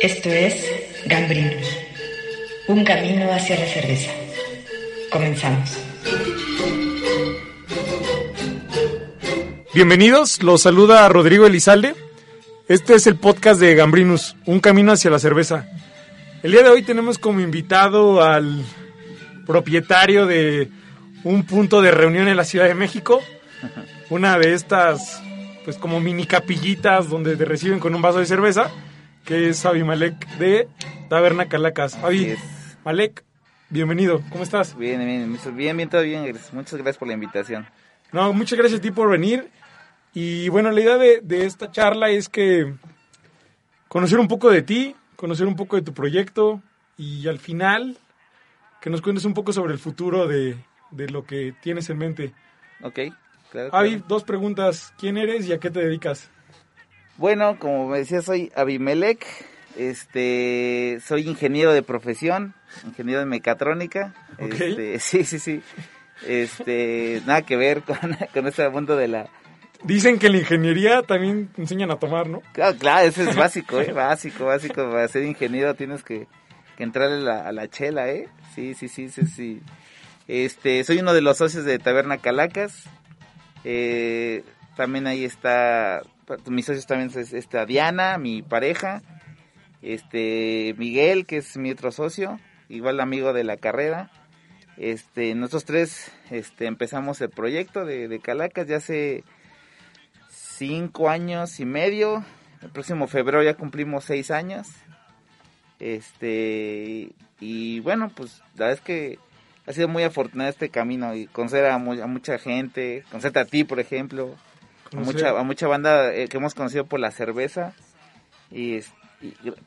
Esto es Gambrinus, un camino hacia la cerveza. Comenzamos. Bienvenidos, los saluda Rodrigo Elizalde. Este es el podcast de Gambrinus, un camino hacia la cerveza. El día de hoy tenemos como invitado al propietario de un punto de reunión en la Ciudad de México, una de estas, pues como mini capillitas donde te reciben con un vaso de cerveza, que es Abimelec de Taberna Calacas. Abi, Malek, bienvenido, ¿cómo estás? Bien, bien, bien, bien, todo bien. Muchas gracias por la invitación. No, muchas gracias a ti por venir. Y bueno, la idea de, de esta charla es que conocer un poco de ti, conocer un poco de tu proyecto y al final que nos cuentes un poco sobre el futuro de, de lo que tienes en mente. Ok, claro. Avi, dos preguntas. ¿Quién eres y a qué te dedicas? Bueno, como me decía, soy Abimelec. Este, soy ingeniero de profesión, ingeniero de mecatrónica. Ok. Este, sí, sí, sí. Este, nada que ver con, con este mundo de la... Dicen que la ingeniería también te enseñan a tomar, ¿no? Claro, claro, eso es básico, ¿eh? Básico, básico. Para ser ingeniero tienes que, que entrarle a la, a la chela, ¿eh? Sí, sí, sí, sí, sí. Este, soy uno de los socios de Taberna Calacas. Eh, también ahí está, mis socios también es esta Diana, mi pareja. Este, Miguel, que es mi otro socio, igual amigo de la carrera. Este, nosotros tres, este, empezamos el proyecto de, Calacas ya hace cinco años y medio. El próximo febrero ya cumplimos seis años. Este, y bueno, pues la verdad es que ha sido muy afortunado este camino y conocer a, a mucha gente, conocerte a ti, por ejemplo, a mucha, a mucha banda eh, que hemos conocido por la cerveza y,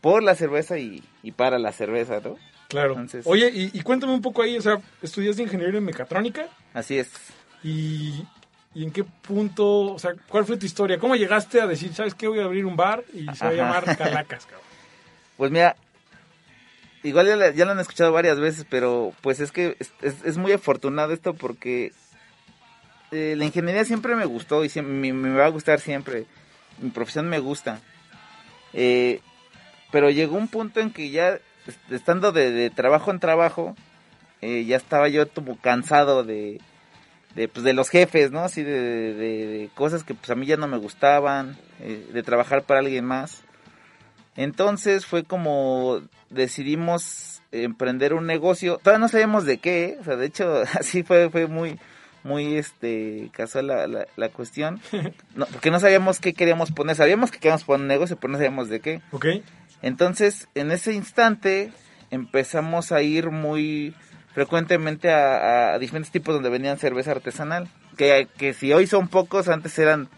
por la cerveza y, y para la cerveza, ¿no? Claro. Entonces- Oye, y, y cuéntame un poco ahí, o sea, estudiaste ingeniería en mecatrónica Así es. y, y en qué punto, o sea, ¿cuál fue tu historia? ¿Cómo llegaste a decir, sabes qué, voy a abrir un bar y se va a llamar Calacas, cabrón? Pues mira, igual ya, ya lo han escuchado varias veces, pero pues es que es, es- es muy afortunado esto porque eh, la ingeniería siempre me gustó y siempre, me, va a gustar siempre. Mi profesión me gusta. Eh, pero llegó un punto en que ya est- estando de, trabajo en trabajo, eh, ya estaba yo como cansado de, pues, de los jefes, ¿no? Así de, de- cosas que pues a mí ya no me gustaban, eh, de trabajar para alguien más. Entonces fue como decidimos emprender un negocio. Todavía no sabíamos de qué, o sea, de hecho así fue fue muy muy este casual la, la, la cuestión, no, porque no sabíamos qué queríamos poner. Sabíamos que queríamos poner un negocio, pero no sabíamos de qué. ¿Ok? Entonces, en ese instante empezamos a ir muy frecuentemente a, a diferentes tipos donde vendían cerveza artesanal. Que, que si hoy son pocos, antes eran,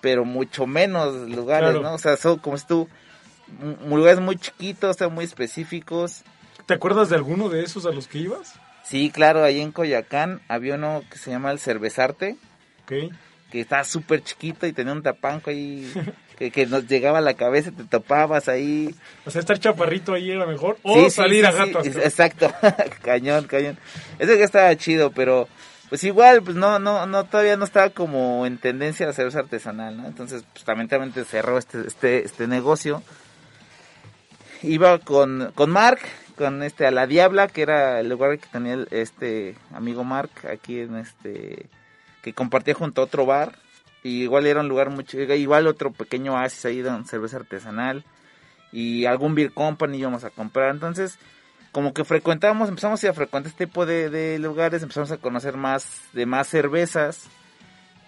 pero mucho menos lugares, Claro. ¿no? O sea, son como si tú, lugares muy chiquitos, o sea, muy específicos. ¿Te acuerdas de alguno de esos a los que ibas? Sí, claro, ahí en Coyacán había uno que se llama el Cervezarte, Ok. que estaba súper chiquito y tenía un tapanco ahí que, que nos llegaba a la cabeza, te topabas ahí. O sea, estar chaparrito ahí era mejor. O Sí, sí, salir sí, a sí, es- cabrón. exacto, cañón, cañón. Ese que estaba chido, pero pues igual, pues no, no, no, todavía no estaba como en tendencia a cerveza artesanal, ¿no? Entonces, pues lamentablemente cerró este, este, este negocio. Iba con, con Mark, con este, a la Diabla, que era el lugar que tenía este amigo Mark aquí en este, que compartía junto a otro bar. Y igual era un lugar mucho, igual otro pequeño oasis ahí de cerveza artesanal y algún beer company íbamos a comprar. Entonces, como que frecuentábamos, empezamos a ir frecuentar este tipo de, lugares, empezamos a conocer más de más cervezas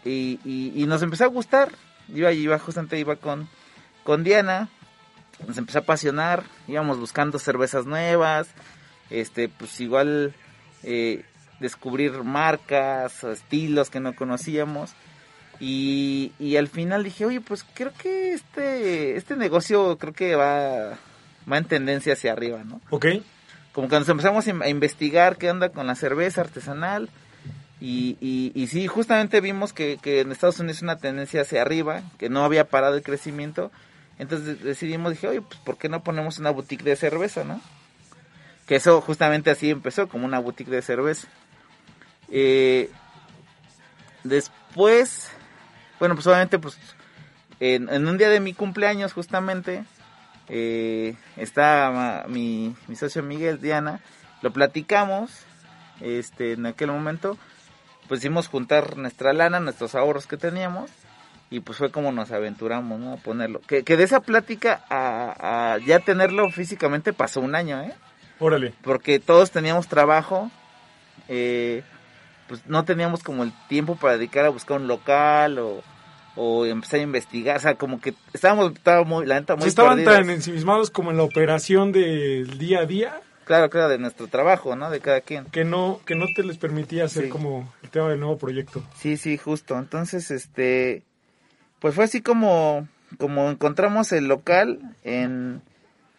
y, nos empezó a gustar. Iba, iba justamente iba con, con Diana, nos empezó a apasionar, íbamos buscando cervezas nuevas, este, pues igual eh, descubrir marcas, estilos que no conocíamos. Y, y al final dije, oye, pues creo que este, este negocio creo que va, va en tendencia hacia arriba, ¿no? Ok. Como que nos empezamos a investigar qué onda con la cerveza artesanal. Y, y, y sí, justamente vimos que, que en Estados Unidos es una tendencia hacia arriba, que no había parado el crecimiento. Entonces decidimos, dije, oye, pues ¿por qué no ponemos una boutique de cerveza, no? Que eso justamente así empezó, como una boutique de cerveza. Eh, después, bueno, pues obviamente, pues en, un día de mi cumpleaños justamente, eh, está mi, mi socio Miguel, Diana, lo platicamos, este, en aquel momento, pues hicimos juntar nuestra lana, nuestros ahorros que teníamos, y pues fue como nos aventuramos, ¿no? A ponerlo. Que, que de esa plática a, a, ya tenerlo físicamente pasó un año, ¿eh? Órale. Porque todos teníamos trabajo, eh, pues no teníamos como el tiempo para dedicar a buscar un local o, o empezar a investigar, o sea, como que estábamos, estábamos muy, la neta, muy Sí, estaban perdidos. tan ensimismados como en la operación del día a día Claro, claro, de nuestro trabajo, ¿no? De cada quien. que no que no te les permitía hacer Sí. como el tema del nuevo proyecto. Sí, sí, justo. Entonces, este, pues fue así como, como encontramos el local en,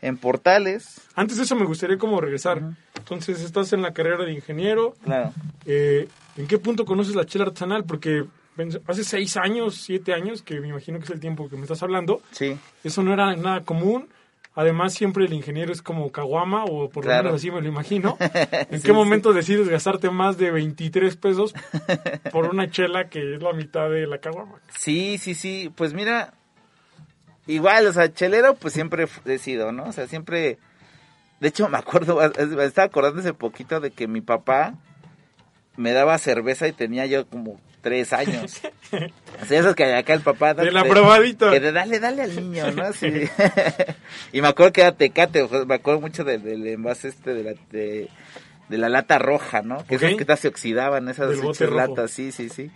en Portales. Antes de eso me gustaría como regresar. Entonces, estás en la carrera de ingeniero. Claro. Eh, ¿En qué punto conoces la chela artesanal? Porque hace seis años, siete años, que me imagino que es el tiempo que me estás hablando, Sí, eso no era nada común. Además, siempre el ingeniero es como caguama, o por lo menos así me lo imagino. ¿En Sí, qué momento decides gastarte más de 23 pesos por una chela que es la mitad de la caguama? sí, sí, sí. Pues mira, igual, o sea, chelero, pues siempre he sido, ¿no? O sea, siempre. De hecho, me acuerdo, me estaba acordando hace poquito de que mi papá me daba cerveza y tenía yo como tres años. O sea, esas que acá el papá... De la probadita. Que de dale, dale al niño, ¿no? Así. y me acuerdo que era tecate, me acuerdo mucho del, del envase este de la, de, de la lata roja, ¿no? Que Ok. esas se oxidaban, esas latas, sí, sí, sí.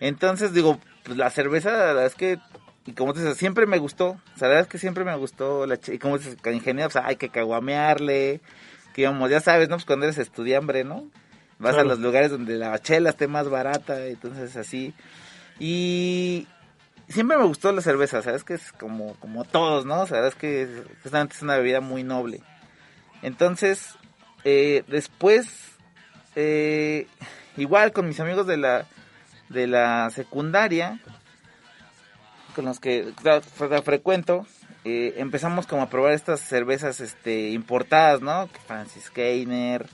Entonces, digo, pues la cerveza, la verdad es que, y como te dices, siempre me gustó. O sea, la verdad es que siempre me gustó. La y como dices, ingeniero, pues hay que caguamearle. Que íbamos, ya sabes, ¿no? Pues cuando eres estudiambre, ¿no? Vas Claro. a los lugares donde la chela esté más barata, entonces así. Y siempre me gustó la cerveza, ¿sabes? Que es como, como todos, ¿no? O sea, es que justamente es una bebida muy noble. Entonces, eh, después, eh, igual con mis amigos de la, de la secundaria, con los que fre- fre- frecuento, eh, empezamos como a probar estas cervezas este, importadas, ¿no? Francis Keiner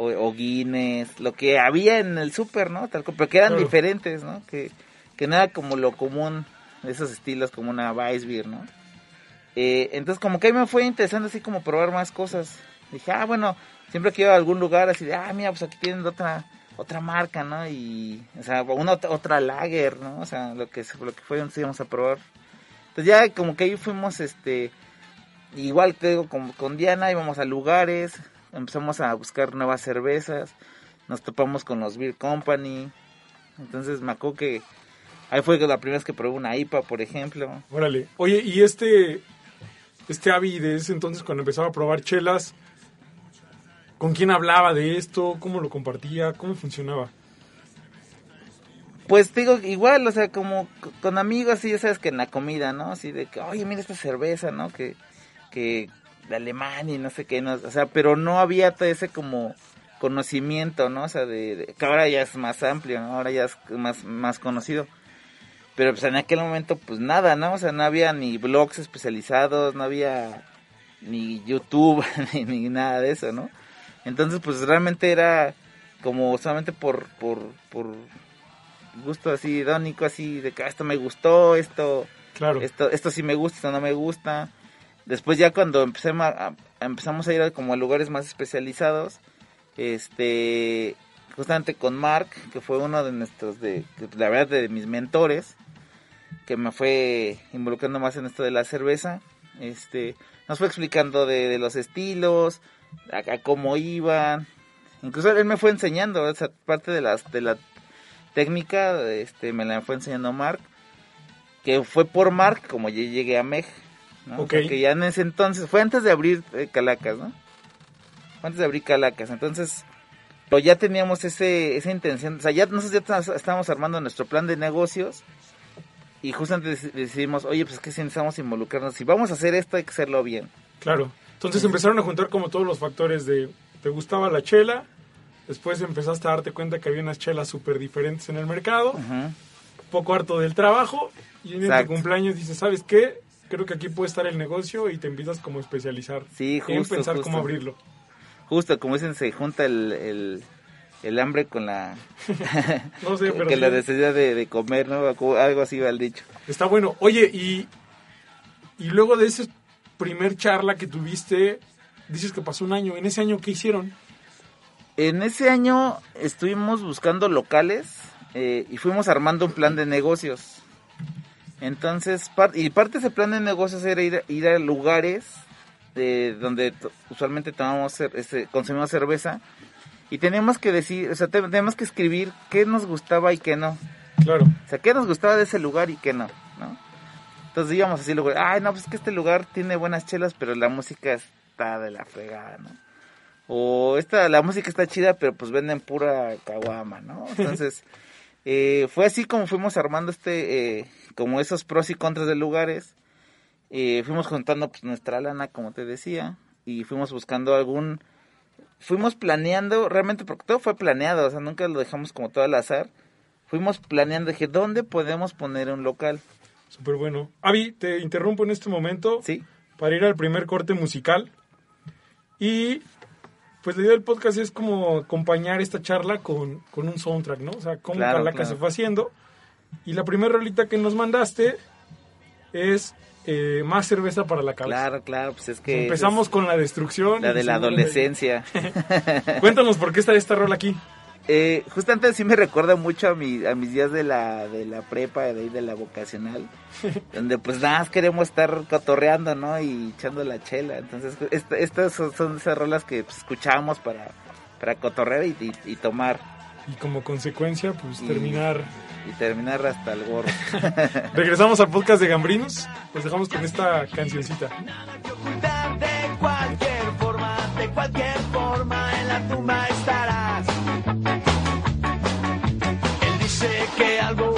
o, o Guinness, lo que había en el súper, ¿no? Tal, pero que eran Claro. diferentes, ¿no? Que, que no era como lo común esos estilos, como una Weissbier, ¿no? Eh, entonces como que ahí me fue interesante así como probar más cosas. Dije, ah, bueno, siempre que iba a algún lugar así de, ah, mira, pues aquí tienen otra otra marca, ¿no? Y, o sea, una ot- otra lager, ¿no? O sea, lo que, lo que fue, entonces íbamos a probar. Entonces ya como que ahí fuimos, este, igual te digo, con, con Diana íbamos a lugares, empezamos a buscar nuevas cervezas, nos topamos con los Beer Company, entonces me acuerdo que ahí fue la primera vez que probé una IPA, por ejemplo. Órale. Oye, y este, este Avi de ese entonces, cuando empezaba a probar chelas, ¿con quién hablaba de esto? ¿Cómo lo compartía? ¿Cómo funcionaba? Pues digo, igual, o sea, como con amigos, así, ya sabes que en la comida, ¿no? Así de que, oye, mira esta cerveza, ¿no? Que, que de Alemania y no sé qué, no, o sea, pero no había todo ese como conocimiento, ¿no? O sea, de, de- que ahora ya es más amplio, ¿no? Ahora ya es más, más conocido. Pero pues en aquel momento, pues nada, ¿no? O sea, no había ni blogs especializados, no había ni YouTube, ni, ni nada de eso, ¿no? Entonces, pues realmente era como solamente por, por, por gusto así idónico, así de que ah, esto me gustó, esto, Claro. esto, esto sí me gusta, esto no me gusta. Después ya cuando empecemos a, a- empezamos a ir a como a lugares más especializados, este, justamente con Mark, que fue uno de nuestros, de, la verdad, de mis mentores, que me fue involucrando más en esto de la cerveza, este, nos fue explicando de, los estilos, a, a cómo iban, incluso él me fue enseñando esa parte de las, de la técnica, este, me la fue enseñando Mark, que fue por Mark como yo llegué a Meg, ¿no? O sea, Ok. que ya en ese entonces, fue antes de abrir eh, Calacas, ¿no? Fue antes de abrir Calacas, entonces, pero ya teníamos ese, esa intención, o sea, ya nosotros ya estábamos armando nuestro plan de negocios y justamente dec- decidimos, oye, pues es que si necesitamos involucrarnos, si vamos a hacer esto hay que hacerlo bien. Claro. Entonces empezaron a juntar como todos los factores de, ¿te gustaba la chela? Después empezaste a darte cuenta que había unas chelas súper diferentes en el mercado, poco harto del trabajo, y en el Exacto. cumpleaños dices, ¿sabes qué? Creo que aquí puede estar el negocio y te empiezas como a especializar. Sí, en justo, pensar justo. cómo abrirlo. Justo, como dicen, se junta el, el, el hambre con la, No sé, pero que sí, la necesidad de, de comer, ¿no? Algo así va el dicho. está bueno. Oye, y, y luego de ese primer charla que tuviste, dices que pasó un año. ¿En ese año qué hicieron? En ese año estuvimos buscando locales eh, y fuimos armando un plan de negocios. Entonces, y parte de ese plan de negocios era ir, ir a lugares de donde usualmente tomamos este, consumimos cerveza y teníamos que decir, o sea, teníamos que escribir qué nos gustaba y qué no. Claro. O sea, qué nos gustaba de ese lugar y qué no, ¿no? Entonces íbamos así, luego, ay, no, pues es que este lugar tiene buenas chelas, pero la música está de la fregada, ¿no? O esta, la música está chida, pero pues venden pura caguama, ¿no? Entonces, eh, fue así como fuimos armando este, eh, como esos pros y contras de lugares. Eh, fuimos juntando pues nuestra lana, como te decía, y fuimos buscando algún, fuimos planeando, realmente porque todo fue planeado, o sea, nunca lo dejamos como todo al azar. Fuimos planeando, dije, ¿dónde podemos poner un local? Súper bueno. Avi, te interrumpo en este momento. Sí. Para ir al primer corte musical. Y pues la idea del podcast es como acompañar esta charla con, un soundtrack, ¿no? O sea, cómo Calaca se fue haciendo. Y la primera rolita que nos mandaste es eh, Más cerveza para la cabeza. Claro, claro, pues es que... Empezamos con la destrucción. La de la adolescencia. Cuéntanos por qué está esta rola aquí. Eh, justamente sí me recuerda mucho a, mi, a mis días de la, de la prepa, de ahí de la vocacional, donde pues nada más queremos estar cotorreando, ¿no? Y echando la chela. Entonces, estas son, esas rolas que pues, escuchábamos para, para cotorrear y, tomar. Y como consecuencia, pues terminar... Y terminar hasta el gorro. Regresamos al podcast de Gambrinos, pues dejamos con esta cancioncita. De cualquier forma, de cualquier forma, en la tumba estarás. que algo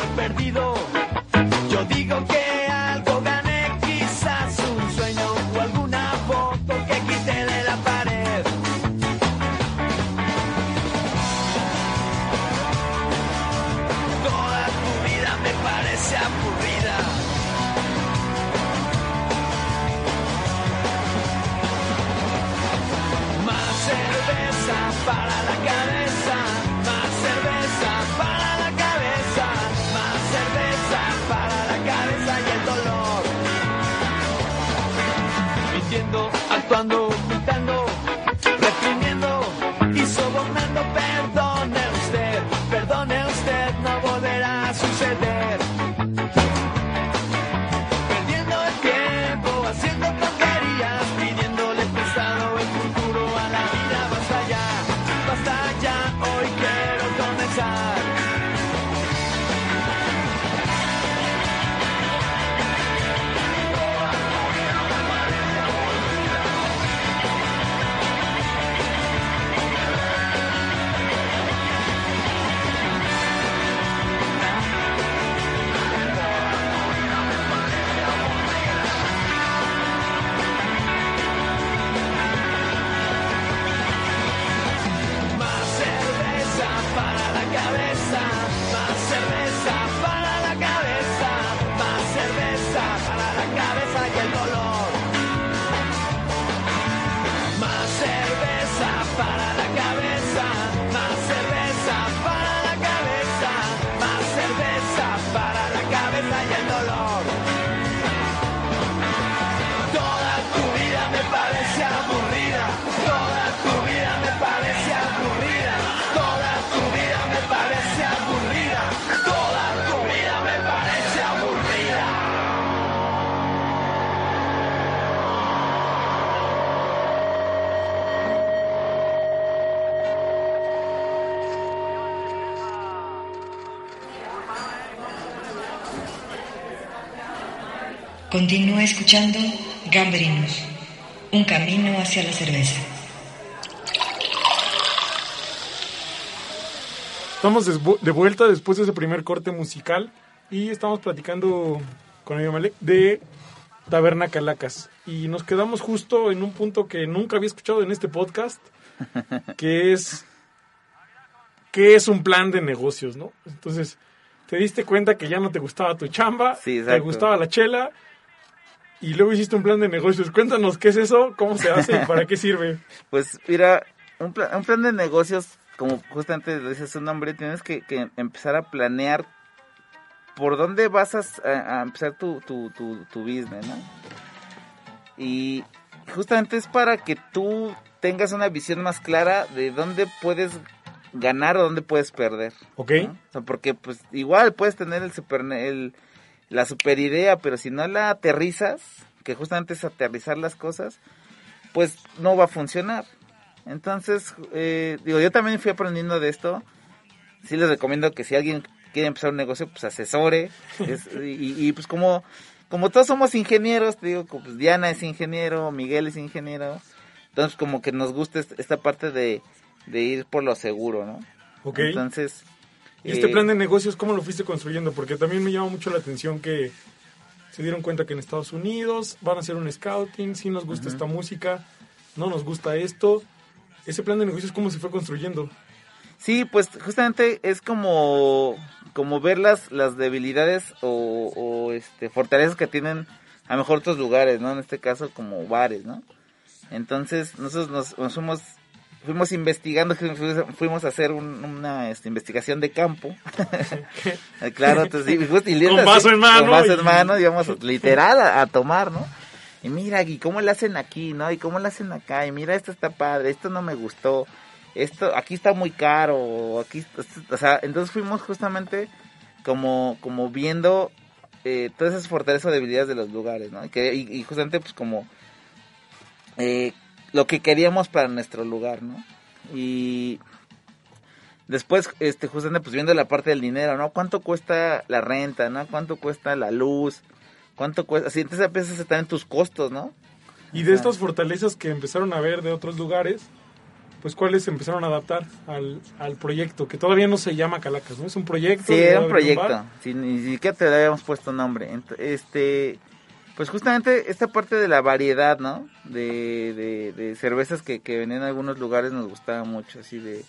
Continúa escuchando Gambrinus, un camino hacia la cerveza. Estamos de vuelta después de ese primer corte musical y estamos platicando con Malek de Taberna Calacas. Y nos quedamos justo en un punto que nunca había escuchado en este podcast, que es que es un plan de negocios, ¿no? Entonces, te diste cuenta que ya no te gustaba tu chamba, te gustaba la chela y luego hiciste un plan de negocios. Cuéntanos qué es eso, cómo se hace y para qué sirve. Pues mira, un, un plan de negocios, como justamente dice su nombre, tienes que, empezar a planear por dónde vas a, empezar tu, tu, tu, business, ¿no? Y justamente es para que tú tengas una visión más clara de dónde puedes ganar o dónde puedes perder. ¿Ok? ¿no? O sea, porque pues igual puedes tener el super, el, la super idea, pero si no la aterrizas, que justamente es aterrizar las cosas, pues no va a funcionar. Entonces, eh, digo, yo también fui aprendiendo de esto. Sí les recomiendo que si alguien quiere empezar un negocio, pues asesore. Es- y, y, pues como, como todos somos ingenieros, te digo, pues Diana es ingeniero, Miguel es ingeniero. Entonces como que nos gusta est- esta parte de, de ir por lo seguro, ¿no? Ok. Entonces... ¿Y este eh, plan de negocios cómo lo fuiste construyendo? Porque también me llama mucho la atención que se dieron cuenta que en Estados Unidos van a hacer un scouting, sí nos gusta esta música, no nos gusta esto. Ese plan de negocios, ¿cómo se fue construyendo? Sí, pues justamente es como, como ver las, las debilidades o, o, este, fortalezas que tienen a lo mejor otros lugares, ¿no? En este caso como bares, ¿no? Entonces nosotros nos, nos fuimos, fuimos investigando, fuimos, a hacer un- una este, investigación de campo. claro, entonces, justo- y Con vaso en mano Con vaso y- en mano, íbamos literal a, a tomar, ¿no? Y mira, y cómo le hacen aquí, ¿no? Y cómo le hacen acá, y mira, esto está padre, esto no me gustó, esto, aquí está muy caro, aquí, esto- o sea, entonces fuimos justamente como, como viendo eh, todas esas fortalezas o debilidades de los lugares, ¿no? Y, que, y, y justamente pues como eh, lo que queríamos para nuestro lugar, ¿no? Y después, este, justamente pues viendo la parte del dinero, ¿no? ¿Cuánto cuesta la renta, ¿no? ¿Cuánto cuesta la luz? ¿Cuánto cuesta? Así, entonces empiezas a tener tus costos, ¿no? Y de estas fortalezas que empezaron a ver de otros lugares, pues cuáles se empezaron a adaptar al, al proyecto, que todavía no se llama Calacas, ¿no? Es un proyecto. Sí, era un proyecto. Sí, ni siquiera te le habíamos puesto nombre. Este, pues justamente esta parte de la variedad, ¿no? De, de, de cervezas que, que venían en algunos lugares nos gustaba mucho, así de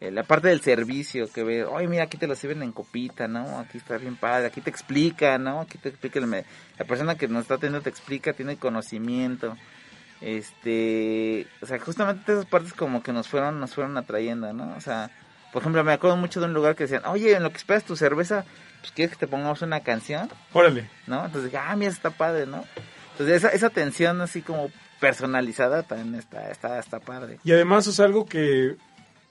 eh, la parte del servicio, que ve, oye, mira, aquí te lo sirven en copita, ¿no? Aquí está bien padre, aquí te explica, ¿no? Aquí te explica, el la persona que nos está atendiendo te explica, tiene conocimiento. Este, o sea, justamente esas partes como que nos fueron, nos fueron atrayendo, ¿no? O sea, por ejemplo, me acuerdo mucho de un lugar que decían, oye, en lo que esperas tu cerveza, pues quieres que te pongamos una canción, Órale. ¿no? Entonces dije, ah, mira, está padre, ¿no? Entonces esa, esa atención así como personalizada también está, está, está padre. Y además es algo que,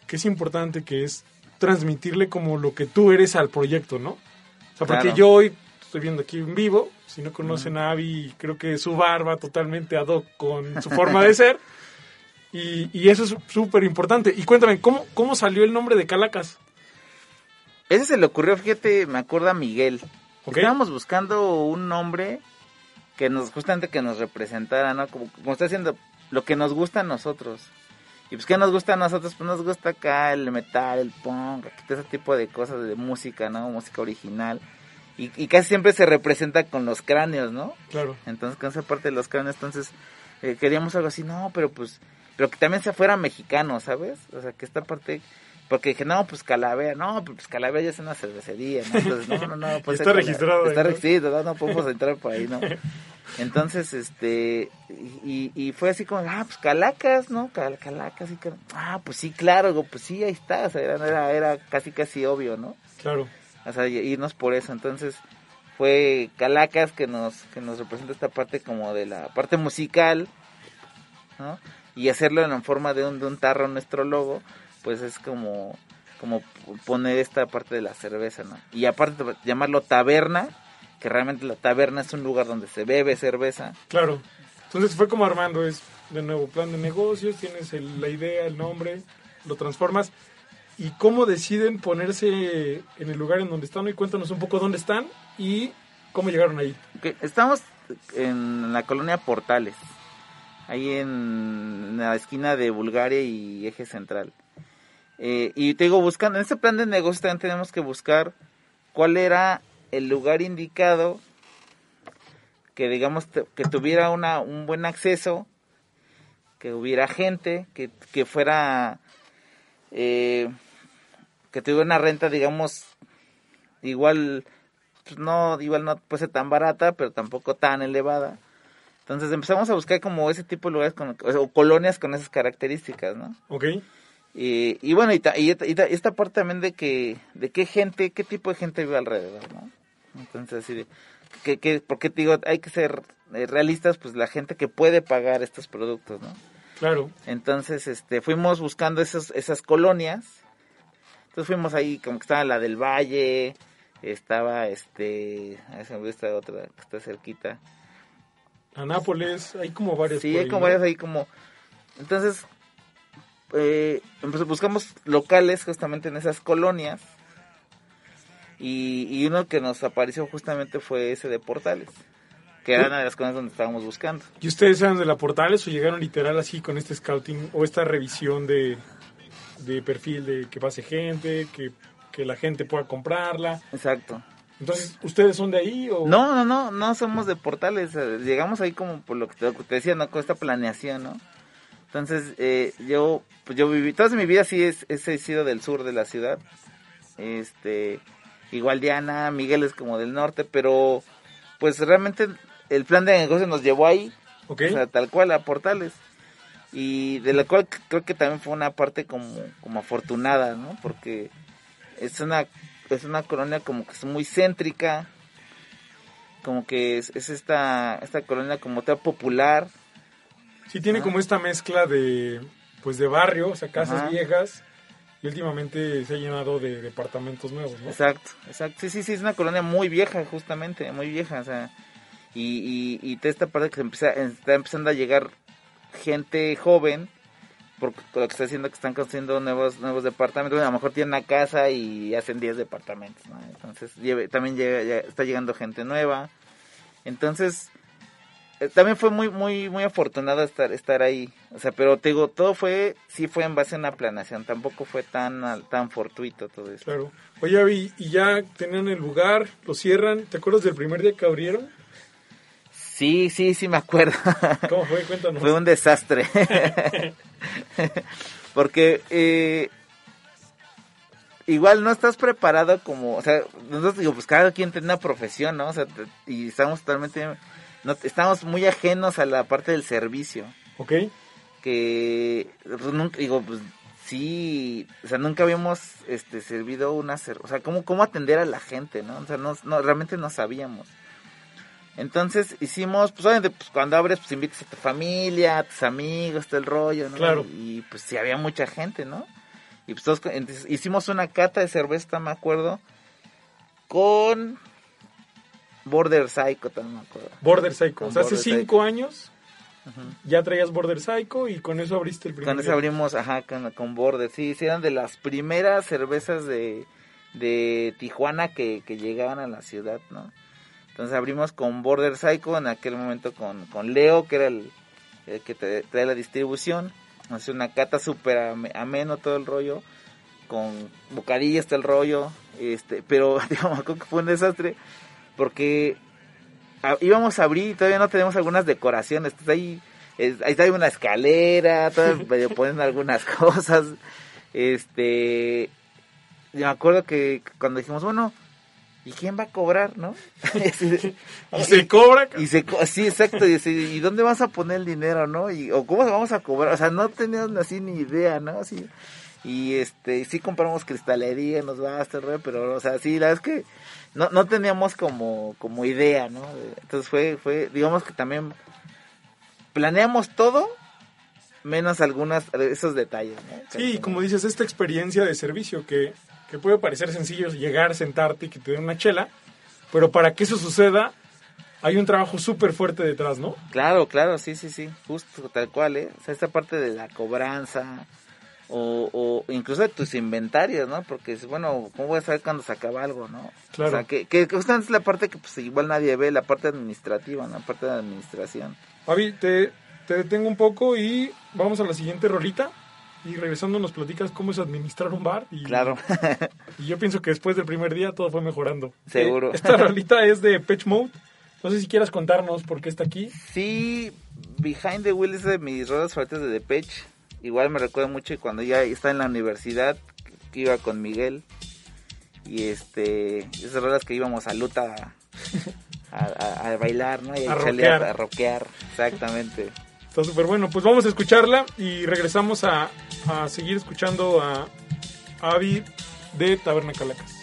que es importante, que es transmitirle como lo que tú eres al proyecto, ¿no? O sea, porque yo hoy estoy viendo aquí en vivo, si no conocen a Avi, creo que su barba totalmente ad hoc con su forma de ser. Y, y eso es súper importante. Y cuéntame, ¿cómo, ¿cómo salió el nombre de Calacas? Ese se le ocurrió, fíjate, me acuerdo a Miguel. Estábamos buscando un nombre que nos, justamente que nos representara, ¿no? Como, como está haciendo, lo que nos gusta a nosotros. Y pues, ¿qué nos gusta a nosotros? Pues nos gusta acá el metal, el punk, ese tipo de cosas de música, ¿no? Música original. Y, y casi siempre se representa con los cráneos, ¿no? Claro. Entonces, con esa parte de los cráneos, entonces, eh, queríamos algo así, no, pero pues, pero que también se fuera mexicano, ¿sabes? O sea, que esta parte, porque dije, no, pues Calavera, no, pues Calavera ya es una cervecería, ¿no? Entonces, no, no, no. Pues Está registrado Está registrado, no, no podemos entrar por ahí, ¿no? Entonces, este, y, y fue así como, ah, pues Calacas, ¿no? Cal- Calacas, y Cal- ah, pues sí, claro, pues sí, ahí está, o sea, era, era, era casi, casi obvio, ¿no? Claro. o sea, irnos por eso. Entonces fue Calacas que nos que nos representa esta parte como de la parte musical, ¿no? Y hacerlo en la forma de un, de un tarro nuestro logo, pues es como como poner esta parte de la cerveza, ¿no? Y aparte llamarlo taberna, que realmente la taberna es un lugar donde se bebe cerveza. Claro. Entonces fue como Armando, es de nuevo plan de negocios, tienes el- la idea, el nombre, lo transformas. ¿Y cómo deciden ponerse en el lugar en donde están hoy? Cuéntanos un poco dónde están y cómo llegaron ahí. Estamos en la colonia Portales, ahí en la esquina de Bulgaria y Eje Central. Eh, y te digo, buscando, en este plan de negocio también tenemos que buscar cuál era el lugar indicado que digamos que tuviera una, un buen acceso, que hubiera gente, que, que fuera, eh, que tuviera una renta, digamos, igual pues no, igual no puede ser tan barata, pero tampoco tan elevada. Entonces empezamos a buscar como ese tipo de lugares con, o colonias con esas características, ¿no? ¿Ok? Y, y bueno, y, ta- y esta- y ta- esta parte también de que, de qué gente, qué tipo de gente vive alrededor, ¿no? Entonces así de, que, que, porque te digo, hay que ser eh, realistas, pues la gente que puede pagar estos productos, ¿no? Claro. Entonces, este, fuimos buscando esos, esas colonias. Entonces fuimos ahí, como que estaba la del Valle, estaba, este, olvidó esta otra que está cerquita. Anápolis, hay como varias. Sí, hay como ¿no? varias ahí como... Entonces, eh, pues buscamos locales justamente en esas colonias. Y, y uno que nos apareció justamente fue ese de Portales. Que era una de las cosas donde estábamos buscando. ¿Y ustedes eran de la Portales o llegaron literal así con este scouting o esta revisión de, de perfil de que pase gente, que, que la gente pueda comprarla? Exacto. Entonces, ¿ustedes son de ahí o...? No, no, no, no somos de Portales. eh, Llegamos ahí como por lo que te, decía, ¿no? Con esta planeación, ¿no? Entonces, eh, yo, pues yo viví, toda mi vida sí es, es, he sido del sur de la ciudad. Este, igual Diana, Miguel es como del norte, pero pues realmente el plan de negocio nos llevó ahí, ¿Ok? o sea, tal cual a Portales. Y de la cual creo que también fue una parte como, como afortunada, ¿no? Porque es una, es una colonia como que es muy céntrica, como que es, es esta, esta colonia como tal popular, Sí, tiene Ah. como esta mezcla de, pues de barrio, o sea, casas Ajá. viejas, y últimamente se ha llenado de departamentos nuevos, ¿no? Exacto, exacto. Sí, sí, sí, es una colonia muy vieja, justamente, muy vieja, o sea, y, y, y toda esta parte que se empieza, está empezando a llegar gente joven, porque con lo que está haciendo que están construyendo nuevos nuevos departamentos, a lo mejor tienen una casa y hacen 10 departamentos. Entonces, lleve- también llega, ya está llegando gente nueva. Entonces, eh, también fue muy muy muy afortunado estar estar ahí o sea pero te digo todo fue sí fue en base a una planeación tampoco fue tan tan fortuito todo eso Claro. Oye, y ya tenían el lugar, lo cierran. ¿Te acuerdas del primer día que abrieron? Sí, sí, sí me acuerdo. ¿Cómo fue? Cuéntanos. Fue un desastre. Porque eh, igual no estás preparado como, o sea, nosotros digo, pues cada quien tiene una profesión, ¿no? O sea, te- y estamos totalmente, no, estamos muy ajenos a la parte del servicio. ¿Ok? Que pues, nunca, digo, pues sí, o sea, nunca habíamos este servido una, o sea, cómo, cómo atender a la gente, ¿no? O sea, no, no realmente no sabíamos. Entonces hicimos, pues obviamente, pues cuando abres, pues invitas a tu familia, a tus amigos, todo el rollo, ¿no? Claro. Y, pues sí había mucha gente, ¿no? Y pues todos, entonces, hicimos una cata de cerveza, me acuerdo, con Border Psycho, también me acuerdo. Border Psycho. O sea, hace cinco años ya traías Border Psycho y con eso abriste el primer Con eso abrimos, ajá, con, con Border. Sí, sí, eran de las primeras cervezas de, de Tijuana que, que llegaban a la ciudad, ¿no? Entonces abrimos con Border Psycho, en aquel momento con, con Leo, que era el, el que te- trae la distribución. Hace una cata súper ame- ameno todo el rollo, con bocadillas todo el rollo. este Pero, digamos, que fue un desastre, porque a- íbamos a abrir y todavía no tenemos algunas decoraciones. Entonces ahí, es- ahí está una escalera, todavía ponen algunas cosas. Este, yo me acuerdo que cuando dijimos, bueno, ¿y quién va a cobrar, no? Y se cobra. Y se, sí, exacto, ¿y dónde vas a poner el dinero, no? Y, o cómo vamos a cobrar, o sea, no teníamos así ni idea, ¿no? Así, y este, sí compramos cristalería, nos va a hacer pero, o sea, sí, la verdad es que no, no teníamos como, como idea, ¿no? Entonces fue, fue, digamos que también planeamos todo, menos algunas, esos detalles, ¿no? Sí, como dices, esta experiencia de servicio que, que puede parecer sencillo llegar, sentarte y que te den una chela, pero para que eso suceda hay un trabajo súper fuerte detrás, ¿no? Claro, claro, sí, sí, sí, justo tal cual, ¿eh? O sea, esta parte de la cobranza o, o incluso de tus inventarios, ¿no? Porque, bueno, ¿cómo voy a saber cuando se acaba algo, no? Claro. O sea, que, que justamente es la parte que pues igual nadie ve, la parte administrativa, ¿no? La parte de la administración. Avi, te, te detengo un poco y vamos a la siguiente rolita. Y regresando nos platicas cómo es administrar un bar. Y, Claro. Y yo pienso que después del primer día todo fue mejorando. Seguro. Eh, esta rolita es de Pitch Mode. No sé si quieras contarnos por qué está aquí. sí, Behind the Wheel es de mis rodas favoritas de Depeche. Igual me recuerda mucho cuando ya estaba en la universidad, que iba con Miguel. Y este, esas rodas que íbamos a Luta a, a- a bailar, ¿no? Y A echarle rockear. a rockear, exactamente. Está súper bueno. Pues vamos a escucharla y regresamos a, a seguir escuchando a Avi de Taberna Calacas.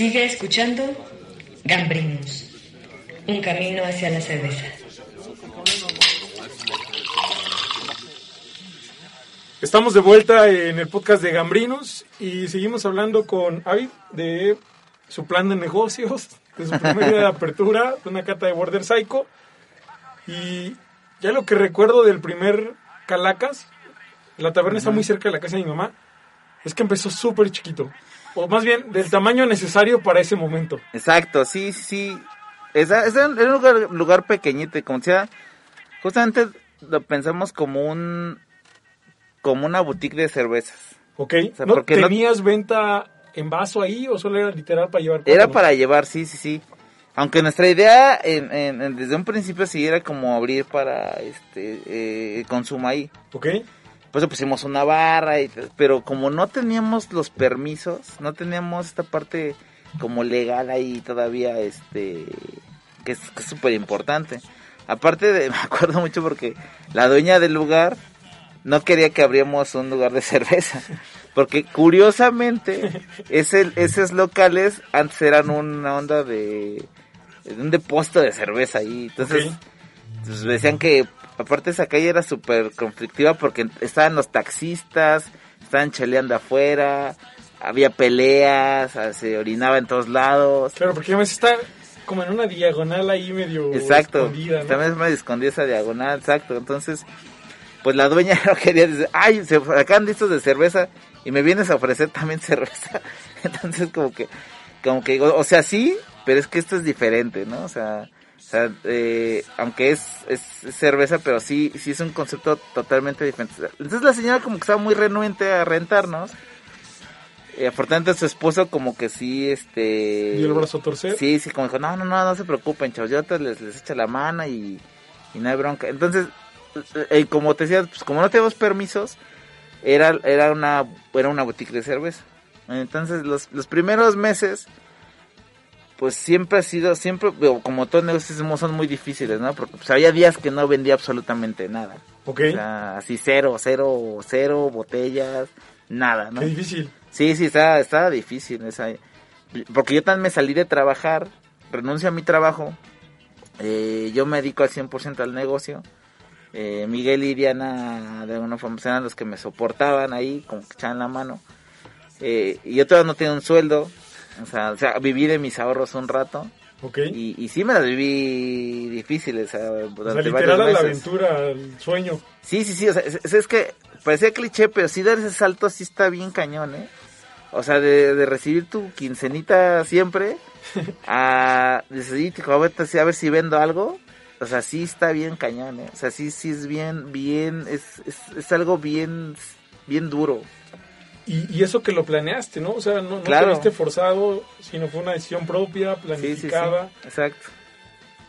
Sigue escuchando Gambrinus, un camino hacia la cerveza. Estamos de vuelta en el podcast de Gambrinus y seguimos hablando con Avid de su plan de negocios, de su primer día de apertura, de una cata de Border Psycho. Y ya lo que recuerdo del primer Calacas, la taberna está muy cerca de la casa de mi mamá, es que empezó súper chiquito. O más bien, del tamaño necesario para ese momento. Exacto, sí, sí, Era un lugar, lugar pequeñito y como decía, justamente lo pensamos como un, como una boutique de cervezas. ¿Ok? sea, ¿No ¿Tenías venta en vaso ahí o solo era literal para llevar? Era para llevar, sí, sí, sí. Aunque nuestra idea en, en- en- desde un principio sí era como abrir para este eh, consumo ahí. ¿Ok? Pues pusimos una barra, y, pero como no teníamos los permisos, no teníamos esta parte como legal ahí todavía, este, que es súper importante. Aparte de, me acuerdo mucho porque la dueña del lugar no quería que abriéramos un lugar de cerveza. Porque curiosamente, ese, esos locales antes eran una onda de, de un depósito de cerveza ahí. Entonces, entonces decían que aparte esa calle era súper conflictiva porque estaban los taxistas, estaban cheleando afuera, había peleas, ah, se orinaba en todos lados. Claro, porque además está como en una diagonal ahí medio Exacto, escondida, ¿no? también es más escondida esa diagonal, exacto. Entonces, pues la dueña no quería decir, ay, se sacan listos de cerveza y me vienes a ofrecer también cerveza. Entonces, como que, como que digo, o sea, sí, pero es que esto es diferente, ¿no? O sea, o sea eh, aunque es, es cerveza, pero sí, sí es un concepto totalmente diferente. Entonces la señora como que estaba muy renuente a rentarnos. Eh, afortunadamente su esposo como que sí, este... Dio el brazo a torcer. Sí, sí, como dijo, no, no, no, no se preocupen, chavos, yo les, les echa la mano y, y no hay bronca. Entonces, eh, como te decía, pues como no tenemos permisos, era, era una, era una boutique de cerveza. Entonces, los, los primeros meses, pues siempre ha sido, siempre, como todos los negocios son muy difíciles, ¿no? Porque pues, había días que no vendía absolutamente nada. Ok. O sea, así cero, cero, cero botellas, nada, ¿no? Qué difícil. Sí, sí, estaba, estaba difícil. Esa, porque yo también me salí de trabajar, renuncio a mi trabajo, eh, yo me dedico al 100% al negocio. Eh, Miguel y Diana, de alguna forma, eran los que me soportaban ahí, como que echaban la mano. Eh, y yo todavía no tenía un sueldo, o sea, o sea, viví de mis ahorros un rato. Ok. Y, y sí me las viví difíciles, o sea, o sea, literal a la aventura, al sueño. Sí, sí, sí, o sea, es, que parecía cliché, pero sí dar ese salto sí está bien cañón, ¿eh? O sea, de, de recibir tu quincenita siempre a decidir, a ver, a ver si vendo algo, o sea, sí está bien cañón, ¿eh? O sea, sí, sí es bien, bien, es, es, es algo bien, bien duro. Y, y eso que lo planeaste, ¿no? O sea, no, no Claro. te viste forzado, sino fue una decisión propia, Sí, sí, sí, planificada. exacto.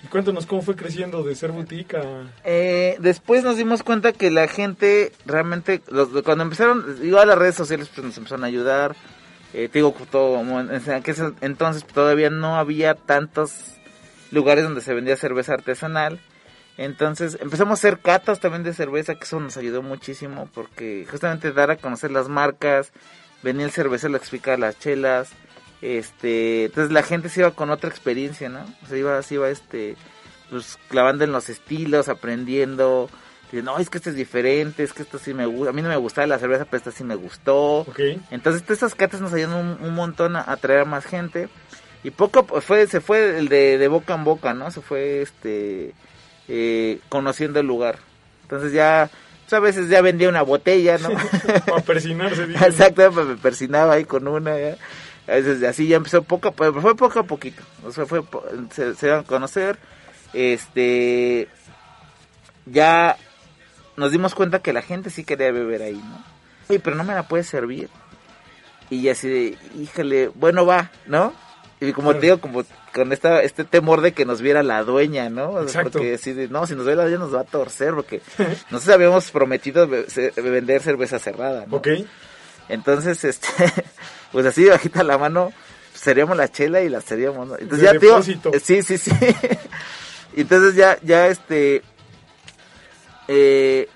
Y cuéntanos cómo fue creciendo de ser boutique a... Eh, después nos dimos cuenta que la gente realmente, los- cuando empezaron, igual las redes sociales pues, nos empezaron a ayudar. Eh, te digo, todo, en aquel entonces todavía no había tantos lugares donde se vendía cerveza artesanal. Entonces empezamos a hacer catas también de cerveza, que eso nos ayudó muchísimo porque justamente dar a conocer las marcas, venía el cervecero a explicar las chelas, este, entonces la gente se iba con otra experiencia, ¿no? Se iba, se iba este, pues clavando en los estilos, aprendiendo, diciendo, no, es que este es diferente, es que esto sí me gusta, a mí no me gustaba la cerveza, pero esta sí me gustó. Ok. Entonces todas estas catas nos ayudan un, un montón a atraer a más gente. Y poco fue, se fue el de, de boca en boca, ¿no? Se fue este eh, conociendo el lugar. Entonces ya, pues, a veces ya vendía una botella, ¿no? Para persinarse, dicen. Exacto, me persinaba ahí con una. ya. A veces así ya empezó poco a poco, fue poco a poquito. O sea, fue, se, se dieron a conocer. Este, ya nos dimos cuenta que la gente sí quería beber ahí, ¿no? Oye, pero no me la puedes servir. Y así de, híjole, bueno va, ¿no? Y como te digo, como con esta, este temor de que nos viera la dueña, ¿no? Exacto. Porque de, no, si nos ve la dueña nos va a torcer, porque nosotros habíamos prometido vender cerveza cerrada, ¿no? Ok. Entonces, este, pues así bajita la mano, seríamos la chela y la seríamos, ¿no? Entonces De ya, tío, depósito. eh, sí, sí, sí. Entonces ya, ya este, eh,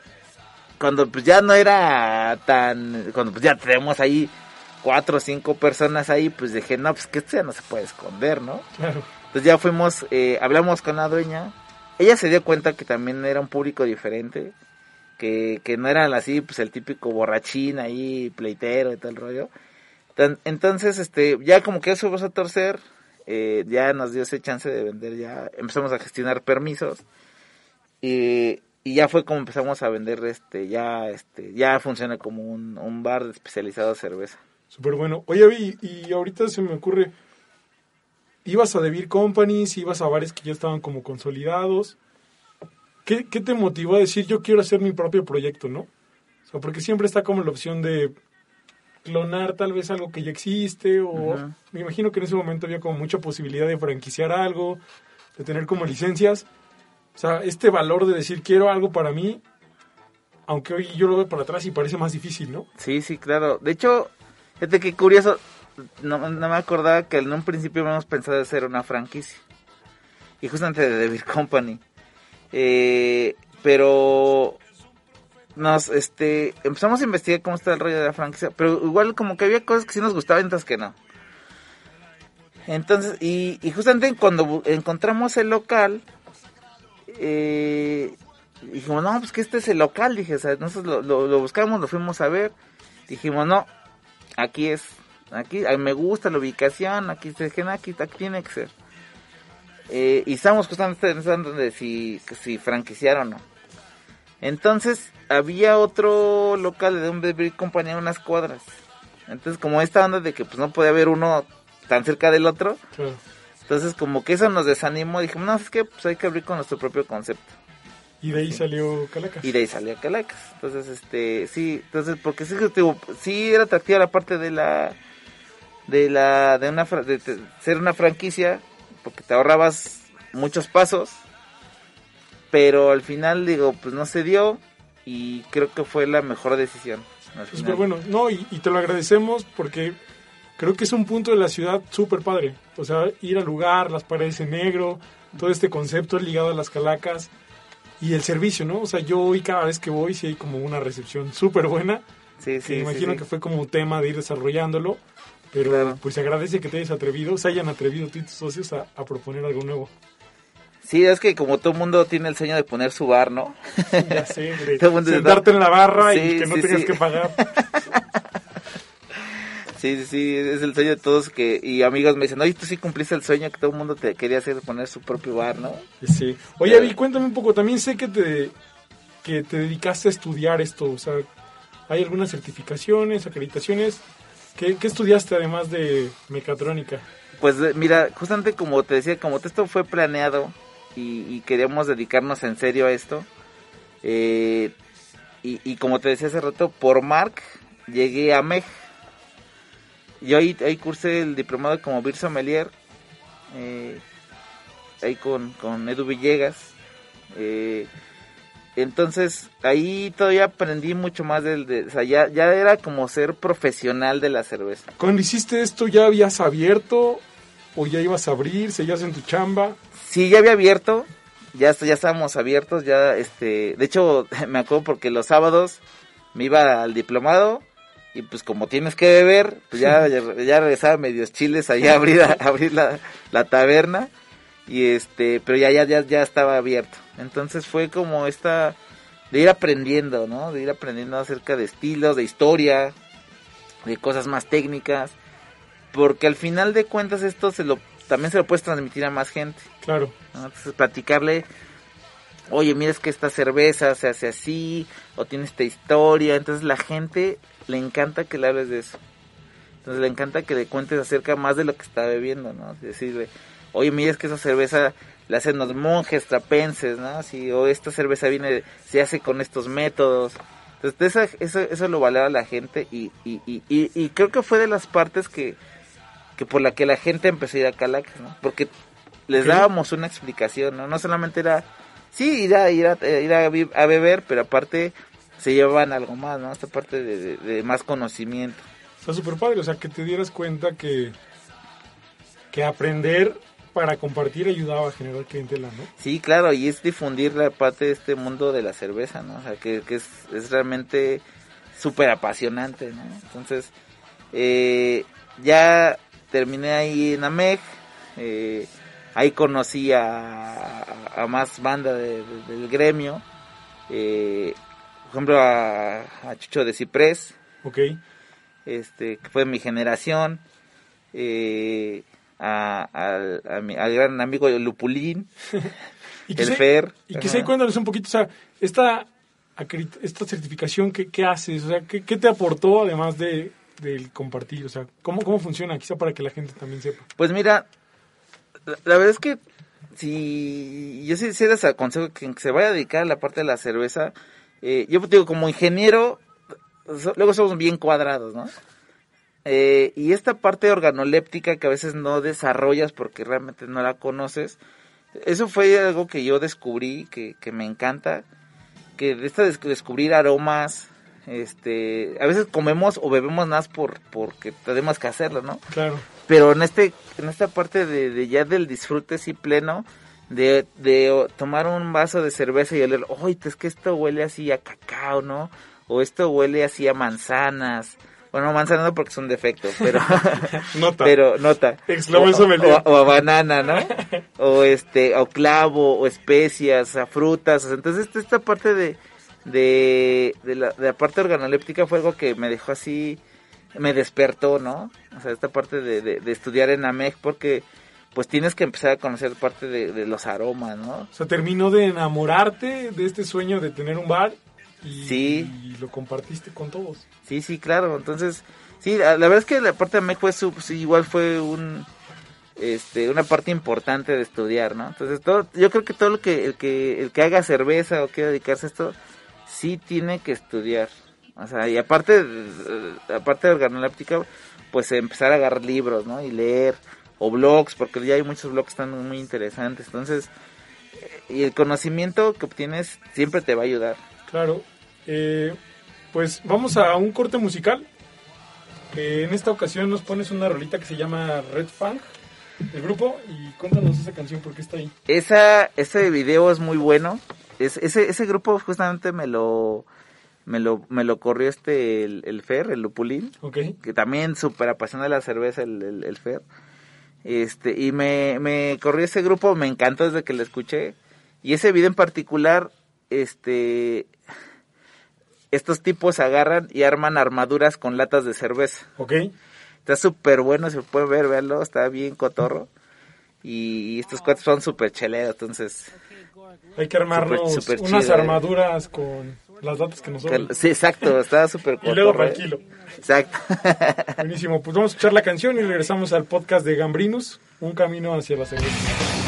cuando pues ya no era tan, cuando pues ya tenemos ahí cuatro o cinco personas ahí, pues dije, no, pues que esto ya no se puede esconder, ¿no? Claro. Entonces ya fuimos, eh, hablamos con la dueña. Ella se dio cuenta que también era un público diferente, que, que no eran así, pues el típico borrachín ahí, pleitero y todo el rollo. Entonces, este, ya como que eso a torcer, eh, ya nos dio ese chance de vender, ya empezamos a gestionar permisos y, y ya fue como empezamos a vender, este, ya, este, ya funciona como un, un bar especializado de cerveza. Súper bueno. Oye, Avi, y ahorita se me ocurre, ibas a Beer Companies, ibas a bares que ya estaban como consolidados. ¿Qué, qué te motivó a decir yo quiero hacer mi propio proyecto, no? O sea, porque siempre está como la opción de clonar tal vez algo que ya existe o Ujú. me imagino que en ese momento había como mucha posibilidad de franquiciar algo, de tener como licencias. O sea, este valor de decir quiero algo para mí, aunque hoy yo lo veo para atrás y parece más difícil, ¿no? Sí, sí, claro. De hecho, fíjate qué curioso. No, me acordaba que en un principio habíamos pensado hacer una franquicia. Y justamente de Beer Company. Eh, pero nos, este, empezamos a investigar cómo está el rollo de la franquicia. Pero igual como que había cosas que sí nos gustaban, otras que no. Entonces, y, y justamente cuando encontramos el local, eh, dijimos, no, pues que este es el local, dije, o sea, nosotros lo, lo buscamos, lo fuimos a ver, dijimos, no, aquí es, aquí, me gusta la ubicación, aquí se aquí, aquí tiene que ser. Eh, y estábamos justamente pensando de si, si franquiciar o no. Entonces, había otro local de un beer company a unas cuadras. Entonces, como esta onda de que pues no podía haber uno tan cerca del otro, entonces como que eso nos desanimó, dijimos, no, es que pues hay que abrir con nuestro propio concepto. Y de ahí salió Calacas. Y de ahí salió Calacas. Entonces, este, sí, entonces, porque sí, digo, sí era atractiva la parte de la, de la, de una, de, ser una franquicia, porque te ahorrabas muchos pasos, pero al final, digo, pues no se dio, y creo que fue la mejor decisión. Súper bueno. No, y, y te lo agradecemos porque creo que es un punto de la ciudad súper padre. O sea, ir al lugar, las paredes en negro, todo este concepto ligado a las calacas y el servicio, ¿no? O sea, yo hoy cada vez que voy sí hay como una recepción súper buena. Sí, que sí, me sí, imagino sí. que fue como un tema de ir desarrollándolo. Pero Claro. pues se agradece que te hayas atrevido, se hayan atrevido tú y tus socios a, a proponer algo nuevo. Sí, es que como todo mundo tiene el sueño de poner su bar, ¿no? Ya sé, de sentarte en la barra Sí, y que no sí, tengas sí. que pagar. Sí, sí, sí, es el sueño de todos que y amigos me dicen, oye, tú sí cumpliste el sueño que todo el mundo te quería hacer, poner su propio bar, ¿no? Sí. Oye, Avi, cuéntame un poco. También sé que te, que te dedicaste a estudiar esto. O sea, ¿hay algunas certificaciones, acreditaciones? ¿Qué, qué estudiaste además de mecatrónica? Pues eh, mira, justamente como te decía, como esto fue planeado y, y queríamos dedicarnos en serio a esto, eh, y, y como te decía hace rato, por Mark llegué a MEG. Yo ahí, ahí cursé el diplomado como Beer Sommelier, eh, ahí con, con Edu Villegas. eh, entonces ahí todavía aprendí mucho más del, de, o sea, ya, ya era como ser profesional de la cerveza. Cuando hiciste esto, ¿ya habías abierto o ya ibas a abrir? ¿Seguías en tu chamba? Sí, ya había abierto, ya, ya estábamos abiertos, ya, este, de hecho, me acuerdo porque los sábados me iba al diplomado y pues como tienes que beber, pues ya, ya, ya regresaba medios chiles allá a abrir, a abrir la, la taberna y este, pero ya, ya, ya, ya estaba abierto. Entonces fue como esta, de ir aprendiendo, ¿no? De ir aprendiendo acerca de estilos, de historia, de cosas más técnicas, porque al final de cuentas esto se lo, también se lo puedes transmitir a más gente. Claro. ¿no? Entonces platicarle, oye, mira es que esta cerveza se hace así, o tiene esta historia, entonces la gente le encanta que le hables de eso. Entonces le encanta que le cuentes acerca más de lo que está bebiendo, ¿no? Decirle, oye, mira es que esa cerveza la hacen los monjes trapenses, ¿no? Así, o esta cerveza viene, se hace con estos métodos. Entonces esa- eso, eso lo valora la gente y, y, y, y, creo que fue de las partes que, que por la que la gente empezó a ir a Calacas, ¿no? Porque les dábamos una explicación, ¿no? No solamente era, sí, ir a, ir a, ir a, beber, pero aparte se llevaban algo más, ¿no? Esta parte de, de- de más conocimiento. Está súper padre. O sea, que te dieras cuenta que, que aprender para compartir ayudaba a generar clientela, ¿no? Sí, claro, y es difundir la parte de este mundo de la cerveza, ¿no? O sea, que, que es, es realmente súper apasionante, ¿no? Entonces, Eh, ya terminé ahí en AMEG, eh, ahí conocí a, a más banda de- de- del gremio, eh, por ejemplo a, a Chucho de Ciprés, Ok. este, que fue mi generación, eh, a- al, a mi- al gran amigo Lupulín, Y el Fer. Y quizá cuéntanos un poquito, o sea, esta, esta certificación, ¿qué, qué haces? O sea, ¿qué, qué te aportó además de del compartir? O sea, ¿cómo, ¿cómo funciona? Quizá para que la gente también sepa. Pues mira, la, verdad es que si yo sí, les aconsejo que se vaya a dedicar a la parte de la cerveza, eh, yo digo, como ingeniero, luego somos bien cuadrados, ¿no? Eh, y esta parte organoléptica que a veces no desarrollas porque realmente no la conoces, eso fue algo que yo descubrí, que, que me encanta, que de esta des- descubrir aromas, este, a veces comemos o bebemos más por porque tenemos que hacerlo, ¿no? Claro. Pero en este en esta parte de, de ya del disfrute sí pleno de, de tomar un vaso de cerveza y oler, oye, es que esto huele así a cacao, ¿no? O esto huele así a manzanas. Bueno, manzanas no porque es un defecto, pero Nota. pero nota. O, o- o a banana, ¿no? o este, o clavo, o especias, a frutas. entonces esta, esta parte de, de, de, la, de la parte organoléptica fue algo que me dejó así, me despertó, ¿no? O sea, esta parte de, de, de estudiar en AMEC porque pues tienes que empezar a conocer parte de, de los aromas, ¿no? O sea, terminó de enamorarte de este sueño de tener un bar y, Sí. y lo compartiste con todos. Sí, sí, claro. Entonces, sí, la, la verdad es que la parte de AMEC fue su- sí, igual fue un este una parte importante de estudiar, ¿no? Entonces, todo yo creo que todo lo que el que el que haga cerveza o quiera dedicarse a esto sí tiene que estudiar. O sea, y aparte de- aparte de organoléptica, pues empezar a agarrar libros, ¿no? Y leer o blogs, porque ya hay muchos blogs que están muy interesantes. Entonces, eh, y el conocimiento que obtienes siempre te va a ayudar. Claro. Eh, pues vamos a un corte musical. Eh, en esta ocasión nos pones una rolita que se llama Red Fang, el grupo, y cuéntanos esa canción porque está ahí. Esa, ese video es muy bueno. Es, ese, ese grupo justamente me lo, me lo, me lo corrió este, el, el Fer, el Lupulín, Ok. que también súper apasiona la cerveza, el, el, el Fer. Este, y me, me corrió ese grupo, me encantó desde que lo escuché. Y ese video en particular, este, estos tipos agarran y arman armaduras con latas de cerveza. Ok. Está súper bueno, se puede ver, verlo, está bien cotorro. Y, estos cuates son súper cheleros, entonces... Hay que armarnos Súper- súper unas chido, eh. armaduras con las datas que nos sobran. Sí, exacto, está súper Y luego cotorro, eh. tranquilo. Exacto. Buenísimo. Pues vamos a escuchar la canción y regresamos al podcast de Gambrinus, Un Camino hacia la Cerveza.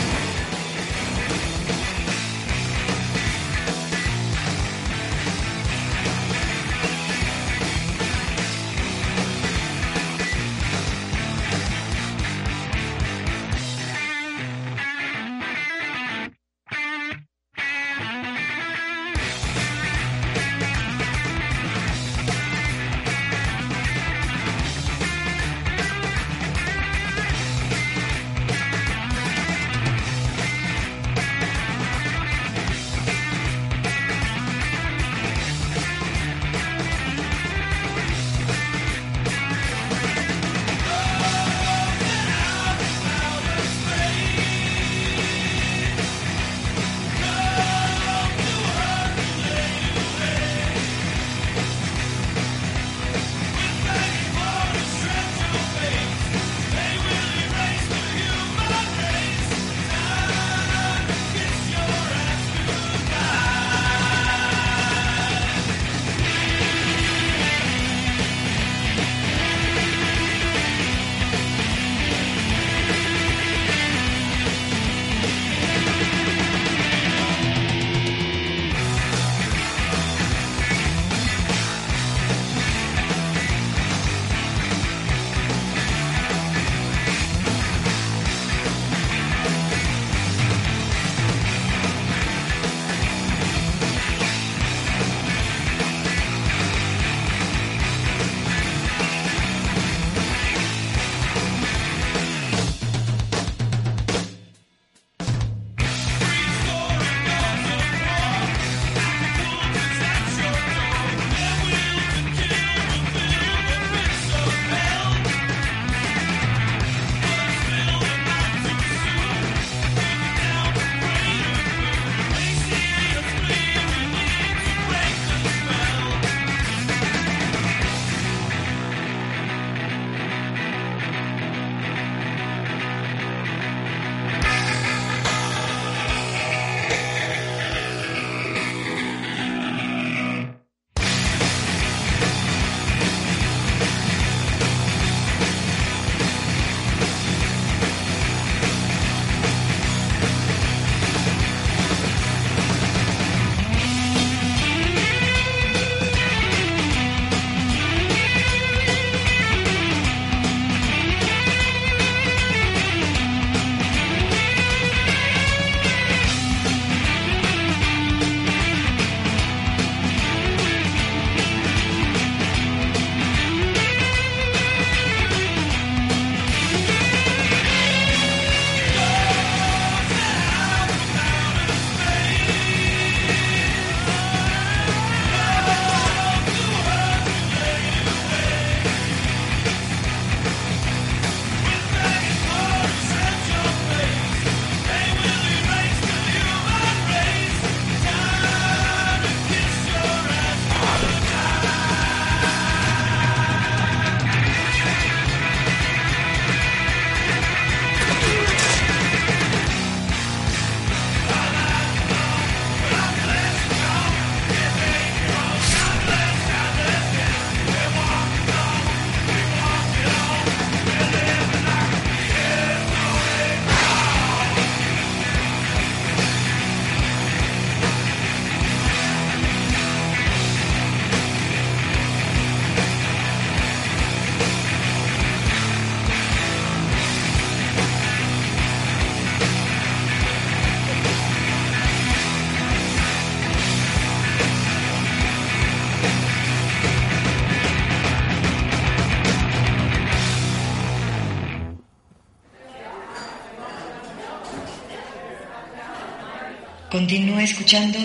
Continúa escuchando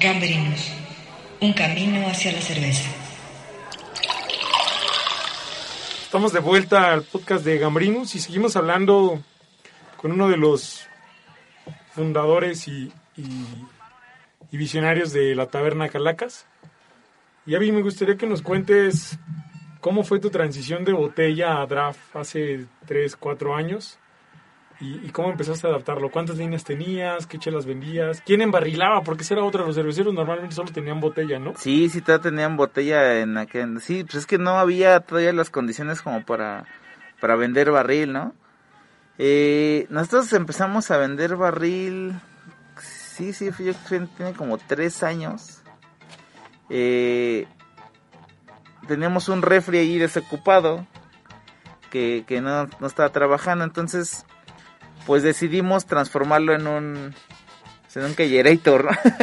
Gambrinus, un camino hacia la cerveza. Estamos de vuelta al podcast de Gambrinus y seguimos hablando con uno de los fundadores y, y- visionarios de la taberna Calacas. Y a mí me gustaría que nos cuentes cómo fue tu transición de botella a draft hace 3, 4 años y, y cómo empezaste a adaptarlo. ¿Cuántas líneas tenías? ¿Qué chelas vendías? ¿Quién embarrilaba? Porque ese era otro. Los cerveceros normalmente solo tenían botella, ¿no? Sí, sí, todavía tenían botella en aquel... Sí, pues es que no había todavía las condiciones como para, para vender barril, ¿no? Eh, nosotros empezamos a vender barril... Sí, sí, yo creo que tiene como tres años. Eh, teníamos un refri ahí desocupado que, que no, no estaba trabajando, entonces pues decidimos transformarlo en un en un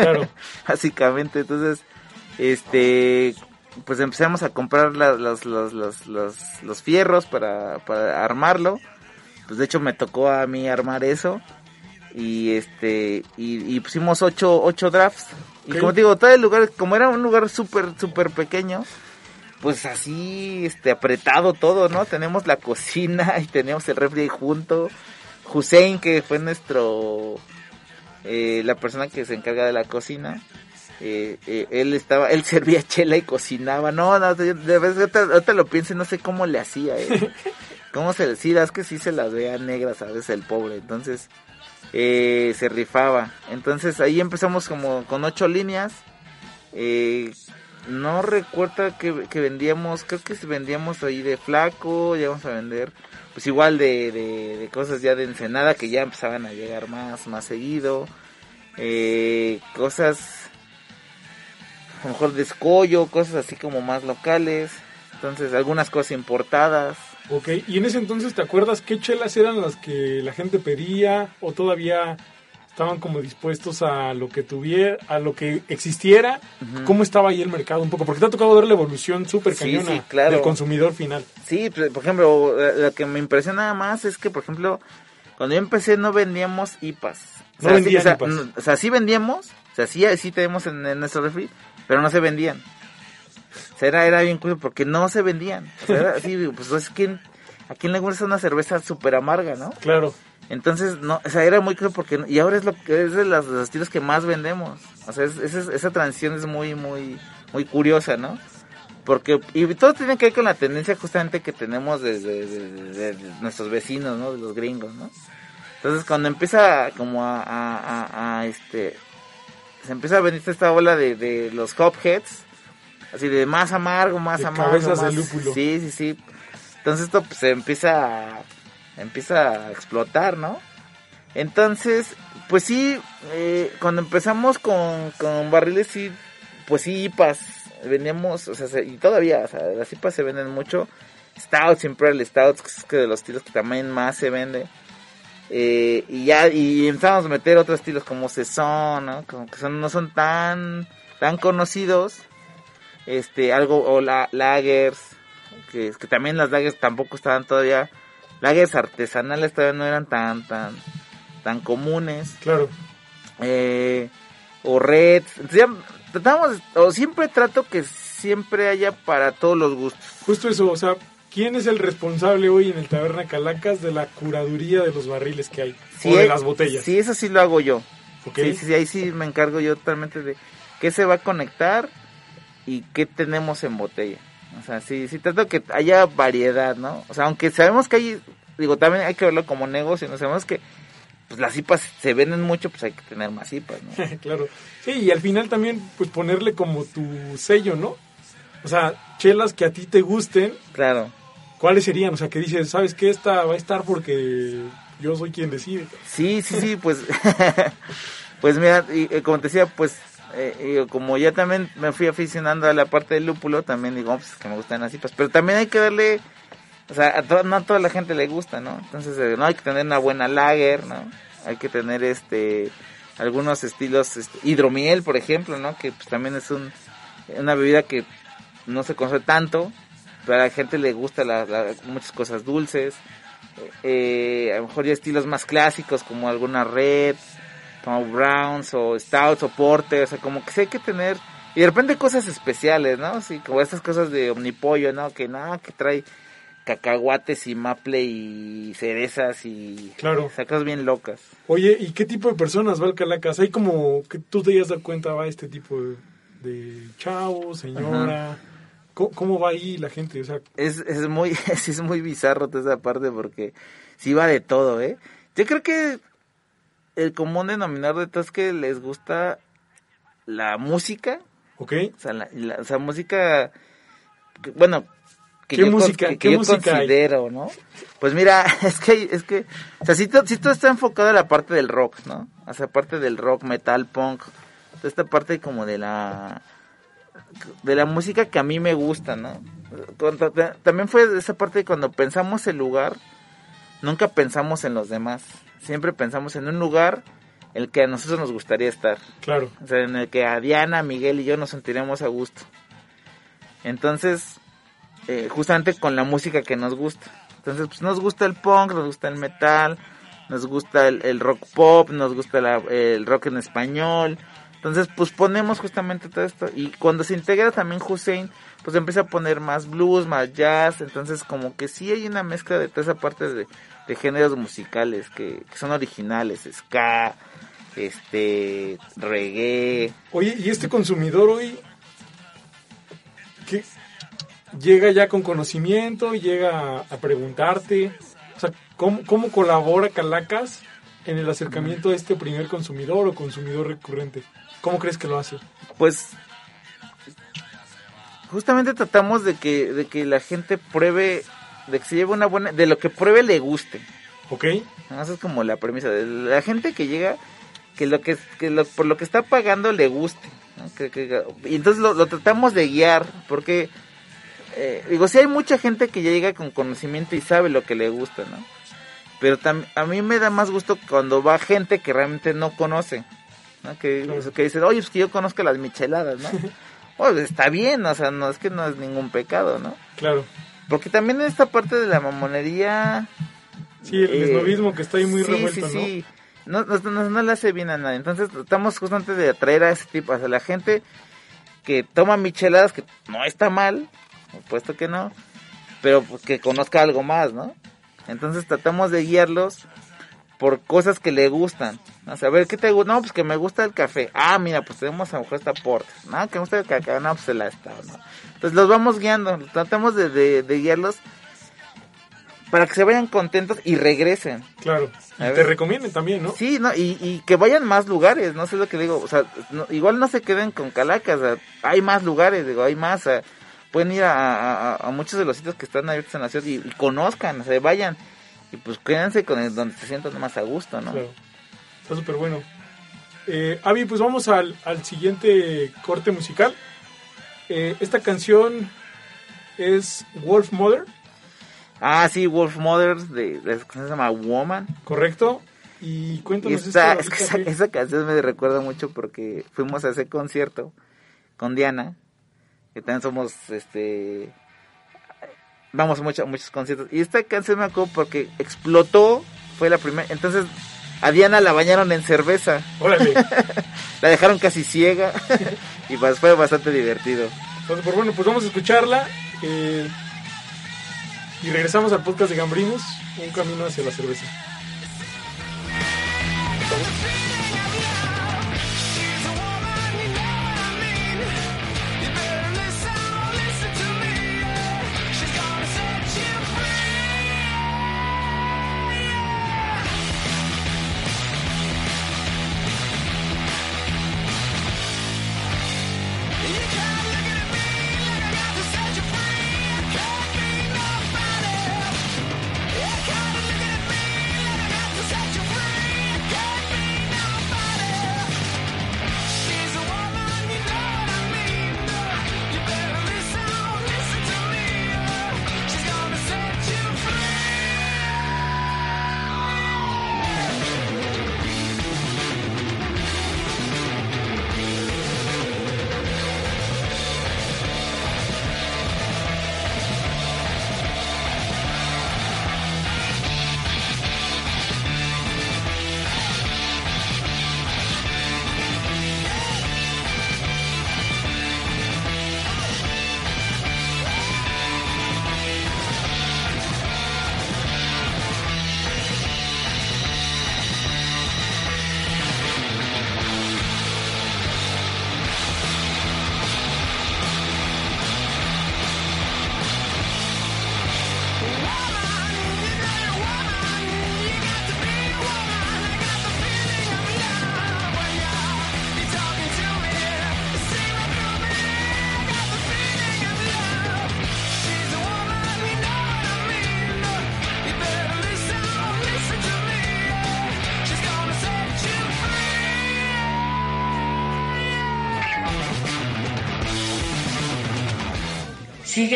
básicamente. Entonces, este, pues empezamos a comprar los, los, los, los, los fierros para, para armarlo. Pues de hecho me tocó a mí armar eso. Y este, y, y pusimos ocho, ocho drafts. Y como te digo, todo el lugar, como era un lugar súper, súper pequeño, pues así, este, apretado todo, ¿no? Tenemos la cocina y teníamos el refri junto. Hussein, que fue nuestro, eh, la persona que se encarga de la cocina, eh, eh, él estaba, él servía chela y cocinaba. No, no, de verdad, ahorita, lo pienso y no sé cómo le hacía, eh. ¿Cómo se sí, es que sí se las vea negras a veces el pobre. Entonces, eh, se rifaba. Entonces ahí empezamos como con ocho líneas. Eh, no recuerdo que, que vendíamos, creo que vendíamos ahí de flaco, llegamos a vender, pues igual de, de, de cosas ya de ensenada que ya empezaban a llegar más, más seguido. Eh, cosas, a lo mejor de escollo, cosas así como más locales. Entonces, algunas cosas importadas. Ok, y en ese entonces, ¿te acuerdas qué chelas eran las que la gente pedía o todavía estaban como dispuestos a lo que tuviera, a lo que existiera? ¿Cómo estaba ahí el mercado un poco? Porque te ha tocado ver la evolución súper Sí, cañona sí, claro. del consumidor final. Sí, pues, por ejemplo, lo que me impresiona más es que, por ejemplo, cuando yo empecé no vendíamos IPAs. No sí, vendían o sea, IPAs. no- o sea, sí vendíamos, o sea, sí, sí tenemos en, en nuestro refri, pero no se vendían. O sea, era, era bien curioso porque no se vendían. O sea, era así, pues es que a quién le gusta una cerveza súper amarga, ¿no? Claro, Entonces, no, o sea, era muy curioso porque, y ahora es lo que es de las- de los estilos que más vendemos. O sea, es- esa, esa transición es muy, muy, muy curiosa, ¿no? Porque, y todo tiene que ver con la tendencia justamente que tenemos desde de, de- de nuestros vecinos, ¿no? De los gringos, ¿no? Entonces, cuando empieza como a, a, a- a, este, se empieza a venir esta ola de, de los hopheads, así de más amargo, más De amargo. cabezas de más- lúpulo. Sí, sí, sí. Entonces esto pues se empieza a, empieza a explotar, ¿no? Entonces, pues sí, eh, cuando empezamos con, con barriles, sí, pues sí, IPAs, vendíamos, o sea, se- y todavía, o sea, las IPAs se venden mucho. Stouts, Imperial Stouts, que es que de los estilos que también más se vende. Eh, y ya, y empezamos a meter otros estilos como Saison, ¿no? Como que son, no son tan, tan conocidos. Este, algo, o la, lagers, que, que también las lagers tampoco estaban todavía, lagers artesanales todavía no eran tan, tan, tan comunes. claro. Eh, o reds. Tratamos, o siempre trato que siempre haya para todos los gustos. Justo eso, o sea, ¿quién es el responsable hoy en el Taberna Calacas de la curaduría de los barriles que hay? o de eh, las botellas. Sí, eso sí lo hago yo. ¿ok? Sí, sí, sí, ahí sí me encargo yo totalmente de qué se va a conectar y qué tenemos en botella. O sea, sí, sí trato que haya variedad, ¿no? O sea, aunque sabemos que hay, digo, también hay que verlo como negocio, ¿no? Sabemos que pues las IPAs se venden mucho, pues hay que tener más IPAs, ¿no? claro. Sí, y al final también, pues ponerle como tu sello, ¿no? O sea, chelas que a ti te gusten, Claro. ¿cuáles serían? O sea, que dices, ¿sabes qué? Esta va a estar porque yo soy quien decide. Sí, sí, sí, pues, pues mira, y, eh, como te decía, pues, eh, como ya también me fui aficionando a la parte del lúpulo, también digo, pues que me gustan las IPAs, pero también hay que darle, o sea, a to- no a toda la gente le gusta, ¿no? Entonces, eh, no hay que tener una buena lager, ¿no? Hay que tener, este, algunos estilos, este, hidromiel, por ejemplo, ¿no? Que pues también es un, una bebida que no se conoce tanto, pero a la gente le gusta la- muchas cosas dulces, eh, a lo mejor ya estilos más clásicos como alguna red, como browns o stouts o porter, o sea, como que sí hay que tener y de repente cosas especiales, ¿no? Así como estas cosas de omnipollo, ¿no? Que nada, que trae cacahuates y maple y cerezas y Claro. sacas bien locas. Oye, ¿y qué tipo de personas va al Calacas? Hay como que tú te hayas dado cuenta, va este tipo de, de chavo, señora. ¿Cómo, cómo va ahí la gente? O sea, Es, es muy sí es muy bizarro toda esa parte porque sí va de todo, ¿eh? Yo creo que el común denominador de todo es que les gusta la música, ¿ok? o sea, la, la- o sea, música, que- bueno, que ¿Qué yo, música- que, qué yo música hay? considero, ¿no? Pues mira, es que, es que, o sea, sí, to- sí todo está enfocado en la parte del rock, ¿no? O sea, parte del rock, metal, punk, toda esta parte como de la, de la música que a mí me gusta, ¿no? También fue esa parte de cuando pensamos el lugar, nunca pensamos en los demás, siempre pensamos en un lugar el que a nosotros nos gustaría estar. Claro. O sea, en el que a Diana, Miguel y yo nos sentiremos a gusto. Entonces, eh, justamente con la música que nos gusta. Entonces, pues nos gusta el punk, nos gusta el metal, nos gusta el, el rock pop, nos gusta la- el rock en español. Entonces, pues ponemos justamente todo esto. Y cuando se integra también Hussein, pues empieza a poner más blues, más jazz. Entonces, como que sí hay una mezcla de toda esa parte de, géneros musicales que, que son originales. Ska, este, reggae. Oye, ¿y este consumidor hoy llega ya con conocimiento, llega a, preguntarte? O sea, ¿cómo, ¿cómo colabora Calacas en el acercamiento a este primer consumidor o consumidor recurrente? ¿Cómo crees que lo hace? pues justamente tratamos de que de que la gente pruebe de que se lleve una buena de lo que pruebe le guste ¿Ok? esa es como la premisa de la gente que llega que lo que, que lo- por lo que está pagando le guste ¿no? Que- que- y entonces lo, lo tratamos de guiar porque eh, digo sí hay mucha gente que ya llega con conocimiento y sabe lo que le gusta no pero tam- a mí me da más gusto cuando va gente que realmente no conoce ¿no? Que, que dicen, oye, pues que yo conozco las micheladas, ¿no? Oye, está bien, o sea, no es que no es ningún pecado, ¿no? Claro. Porque también en esta parte de la mamonería... Sí, el eh, esnovismo que está ahí muy sí, revuelto, sí, sí. No, no, no, no le hace bien a nadie. Entonces tratamos justamente de atraer a ese tipo, a la gente que toma micheladas, que no está mal, por supuesto que no, pero pues, que conozca algo más, ¿no? Entonces tratamos de guiarlos por cosas que le gustan. O sea, a ver, ¿qué te gusta? No, pues que me gusta el café. Ah, mira, pues tenemos a lo mejor esta porta. No, que me gusta el cacao. No, pues se la está, ¿no? Entonces los vamos guiando. Tratamos de, de, de guiarlos para que se vayan contentos y regresen. Claro. Y te recomienden también, ¿no? Sí, no, y, y que vayan más lugares, no sé lo que digo, o sea, no- igual no se queden con Calacas, o sea, hay más lugares, digo, hay más, o sea, pueden ir a, a- a- a muchos de los sitios que están abiertos en la ciudad y, y conozcan, o sea, vayan, y pues quédense con el donde se sientan más a gusto, ¿no? Claro. Está súper bueno. Eh, Avi, pues vamos al, al siguiente corte musical. Eh, esta canción es Wolf Mother, Ah, sí, Wolf Mothers, de, de se llama Woman, ¿correcto? Y y cuéntanos esta, esta es que rolita, esa, esa canción me recuerda mucho porque fuimos a ese concierto con Diana, que también somos, este, vamos a muchos, muchos conciertos. Y esta canción me acuerdo porque explotó, fue la primera. Entonces, a Diana la bañaron en cerveza, Órale. la dejaron casi ciega y pues fue bastante divertido. Entonces, pues bueno, pues vamos a escucharla. eh, y regresamos al podcast de Gambrinos, un camino hacia la cerveza.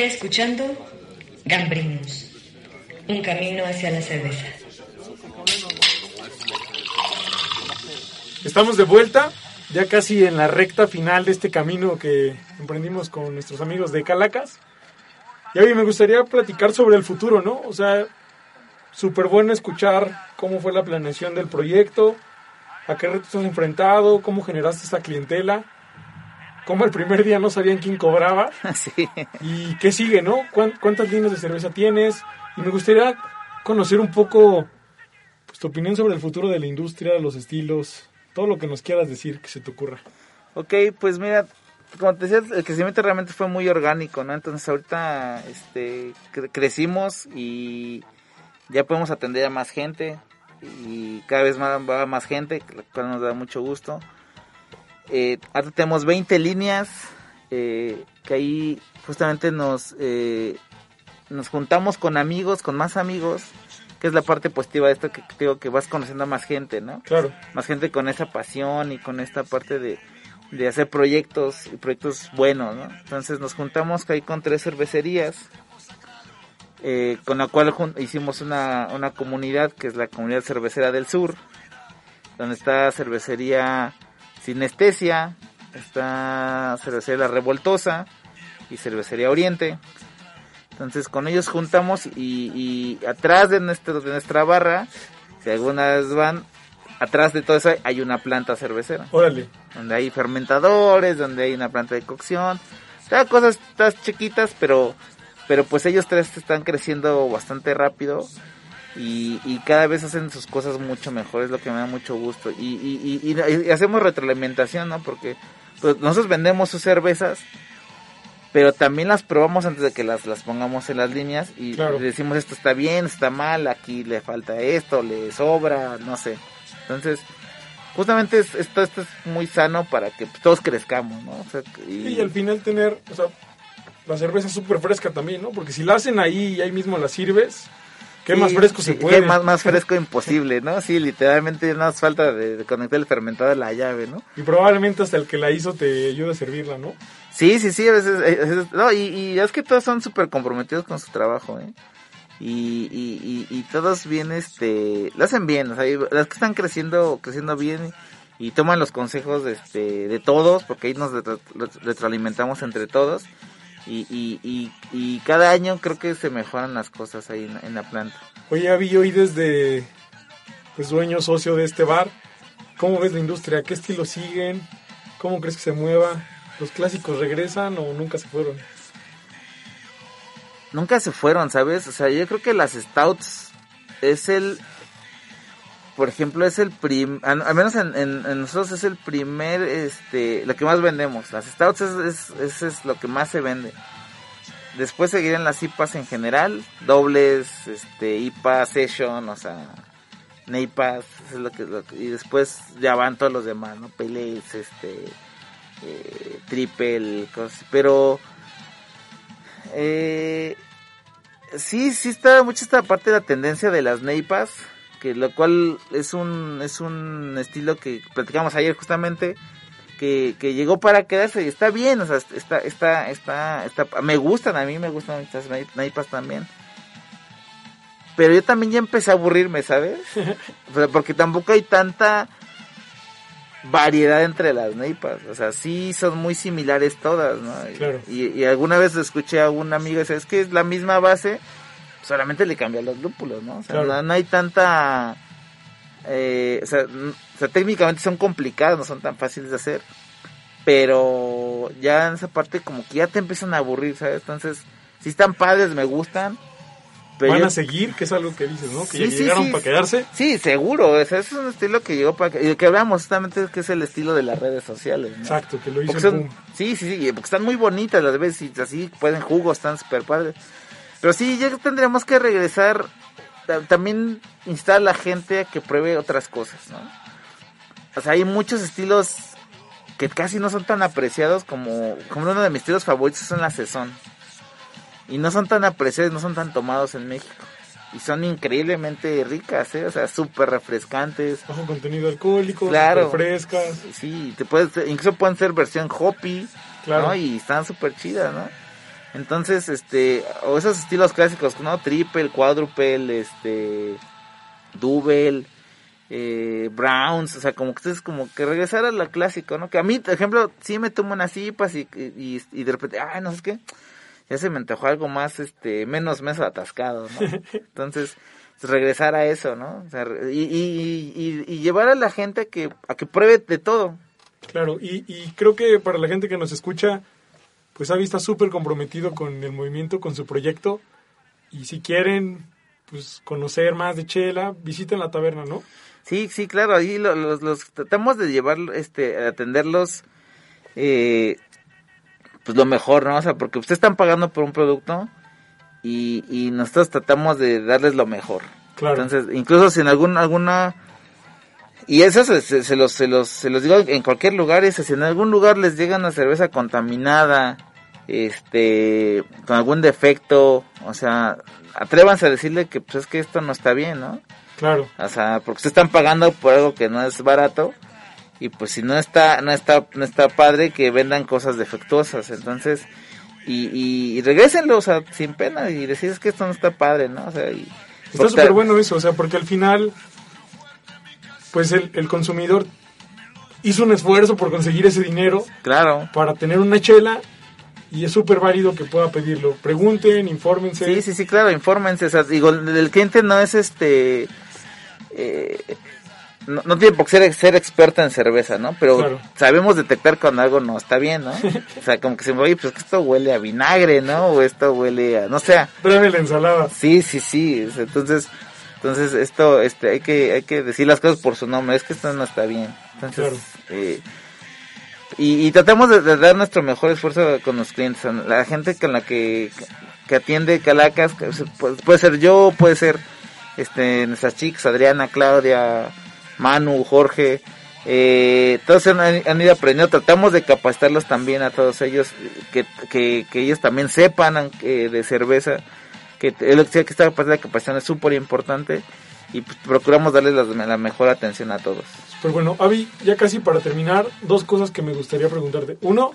Escuchando Gambrinus, un camino hacia la cerveza. Estamos de vuelta, ya casi en la recta final de este camino que emprendimos con nuestros amigos de Calacas. Y hoy me gustaría platicar sobre el futuro, ¿no? O sea, súper bueno escuchar cómo fue la planeación del proyecto, a qué retos has enfrentado, cómo generaste esta clientela, cómo el primer día no sabían quién cobraba Sí. y qué sigue, ¿no? ¿Cuán- ¿Cuántas líneas de cerveza tienes? Y me gustaría conocer un poco pues, tu opinión sobre el futuro de la industria, los estilos, todo lo que nos quieras decir que se te ocurra. Ok, pues mira, como te decía, el crecimiento realmente fue muy orgánico, ¿no? Entonces ahorita este, cre- crecimos y ya podemos atender a más gente y cada vez más va más gente, lo cual nos da mucho gusto. Eh, ahora tenemos 20 líneas eh, que ahí justamente nos, eh, nos juntamos con amigos, con más amigos, que es la parte positiva de esto que creo que vas conociendo a más gente, ¿no? Claro, más gente con esa pasión y con esta parte de, de hacer proyectos y proyectos buenos, ¿no? Entonces nos juntamos ahí con tres cervecerías, eh, con la cual hicimos una, una comunidad que es la comunidad cervecera del sur, donde está cervecería Sinestesia, está cervecería La Revoltosa y cervecería Oriente. Entonces con ellos juntamos y, y atrás de, nuestro, de nuestra barra, si algunas van, atrás de todo eso hay- una planta cervecera, órale. donde hay fermentadores, donde hay una planta de cocción, cada cosas estas chiquitas, pero pero pues ellos tres están creciendo bastante rápido y, y cada vez hacen sus cosas mucho mejor, es lo que me da mucho gusto. Y, y, y, y- y hacemos retroalimentación, ¿no? Porque pues, nosotros vendemos sus cervezas, pero también las probamos antes de que las, las pongamos en las líneas y Claro. decimos esto está bien, está mal, aquí le falta esto, le sobra, no sé. Entonces, justamente es- esto, esto es muy sano para que pues, todos crezcamos, ¿no? O sea, y- Y al final tener, o sea, la cerveza súper fresca también, ¿no? Porque si la hacen ahí y ahí mismo la sirves, ¿qué Sí, más fresco se puede? qué más, más fresco imposible, ¿no? Sí, literalmente no hace falta de, conectar el fermentador a la llave, ¿no? Y probablemente hasta el que la hizo te ayude a servirla, ¿no? Sí, sí, sí, a veces, a veces- no, y, y es que todos son súper comprometidos con su trabajo, ¿eh? Y, y, y, y todos bien, este, lo hacen bien, o sea, las que están creciendo, creciendo bien y toman los consejos, este, de todos, porque ahí nos retro- retroalimentamos entre todos. Y, y, y, y cada año creo que se mejoran las cosas ahí en, en la planta. Oye, Avi, hoy desde pues, dueño, socio de este bar, ¿cómo ves la industria? ¿Qué estilo siguen? ¿Cómo crees que se mueva? ¿Los clásicos regresan o nunca se fueron? nunca se fueron, ¿sabes? O sea, yo creo que las stouts es el, por ejemplo, es el prim, al, menos en, en- nosotros es el primer, este, lo que más vendemos. Las stouts es, es, lo que más se vende. Después seguirían las IPAs en general, dobles, este, IPA, session, o sea, NEIPAs, y después ya van todos los demás, ¿no? Este, eh, triple, cosas, pero eh, sí, sí está mucho esta parte de la tendencia de las neipas, que lo cual es un es un estilo que platicamos ayer justamente que, que llegó para quedarse y está bien, o sea, está está está está me gustan, a mí me gustan estas neipas también. Pero yo también ya empecé a aburrirme, ¿sabes? O sea, porque tampoco hay tanta variedad entre las neipas. O sea, sí son muy similares todas, ¿no? Y- Claro. Y, y alguna vez escuché a un amigo es que es la misma base, solamente le cambian los lúpulos, ¿no? O sea, Claro. no, no hay tanta... eh, o, sea, n- o sea, técnicamente son complicadas, no son tan fáciles de hacer. Pero ya en esa parte como que ya te empiezan a aburrir, ¿sabes? Entonces, si están padres, me gustan. Pero ¿Van yo- a seguir? Que es algo que dices, ¿no? Que Sí, llegaron sí. para quedarse. Sí, seguro. O sea, es un estilo que llegó para... Y que hablamos justamente que es el estilo de las redes sociales, ¿no? Exacto, que lo hizo son, sí, sí, sí, porque están muy bonitas las veces y así pueden jugos, están súper padres. Pero sí, ya tendremos que regresar, ta- también instar a la gente a que pruebe otras cosas, ¿no? O sea, hay muchos estilos que casi no son tan apreciados como, como uno de mis estilos favoritos son la Saison. Y no son tan apreciados, no son tan tomados en México. Y son increíblemente ricas, ¿eh? O sea, súper refrescantes. Bajo contenido alcohólico, Claro. súper frescas. Sí, te puedes, incluso pueden ser versión hoppy, Claro. ¿no? Y están súper chidas, ¿no? Entonces, este, o esos estilos clásicos, ¿no? Triple, quadruple, este, double, eh, Browns, o sea, como que es como que regresar a lo clásico, ¿no? Que a mí, por ejemplo, sí me tomo unas cipas y, y, y de repente, ay, no sé qué, ya se me antojó algo más, este, menos, menos atascado, ¿no? Entonces, regresar a eso, ¿no? O sea, y, y, y, y llevar a la gente a que, a que pruebe de todo. Claro, y, y creo que para la gente que nos escucha, pues Avi está súper comprometido con el movimiento, con su proyecto, y si quieren, pues conocer más de Chela, visiten la taberna, ¿no? Sí, sí, claro, ahí lo- los, los tratamos de llevar, este, atenderlos, eh, pues lo mejor, ¿no? O sea, porque ustedes están pagando por un producto y, y nosotros tratamos de darles lo mejor. Claro. Entonces, incluso si en algún, alguna, y eso se, se- se los, se, los, se los digo en cualquier lugar, es si en algún lugar les llega una cerveza contaminada, este, con algún defecto, o sea, atrévanse a decirle que pues es que esto no está bien, ¿no? Claro, O sea, porque ustedes están pagando por algo que no es barato y pues si no está no está no está padre que vendan cosas defectuosas, entonces y, y, y regrésenlo, o sea, sin pena y decir es que esto no está padre, ¿no? O sea, y está súper bueno eso, o sea, porque al final, pues el, el consumidor hizo un esfuerzo por conseguir ese dinero Claro. para tener una chela y es súper válido que pueda pedirlo. Pregunten, infórmense. Sí, sí, sí, claro, infórmense, o sea, digo, el cliente no es este eh, no, no tiene por qué ser, ser experta en cerveza, ¿no? Pero Claro. sabemos detectar cuando algo no está bien, ¿no? O sea, como que se me oye, pues que esto huele a vinagre, ¿no? O esto huele a, no sé, Tráeme la ensalada. Sí, sí, sí. Entonces, entonces esto, este, hay que, hay que decir las cosas por su nombre. Es que esto no está bien. Entonces, Claro. eh, y, y tratamos de, de dar nuestro mejor esfuerzo con los clientes. La gente con la que, que atiende Calacas, que se- puede, puede ser yo, puede ser, este, nuestras chicas, Adriana, Claudia, Manu, Jorge. Eh, todos han, han ido aprendiendo, tratamos de capacitarlos también a todos ellos, que, que, que ellos también sepan eh, de cerveza, que lo que esta parte de la capacitación es súper importante y pues, procuramos darles la, la mejor atención a todos. Pues bueno, Avi, ya casi para terminar, dos cosas que me gustaría preguntarte. Uno,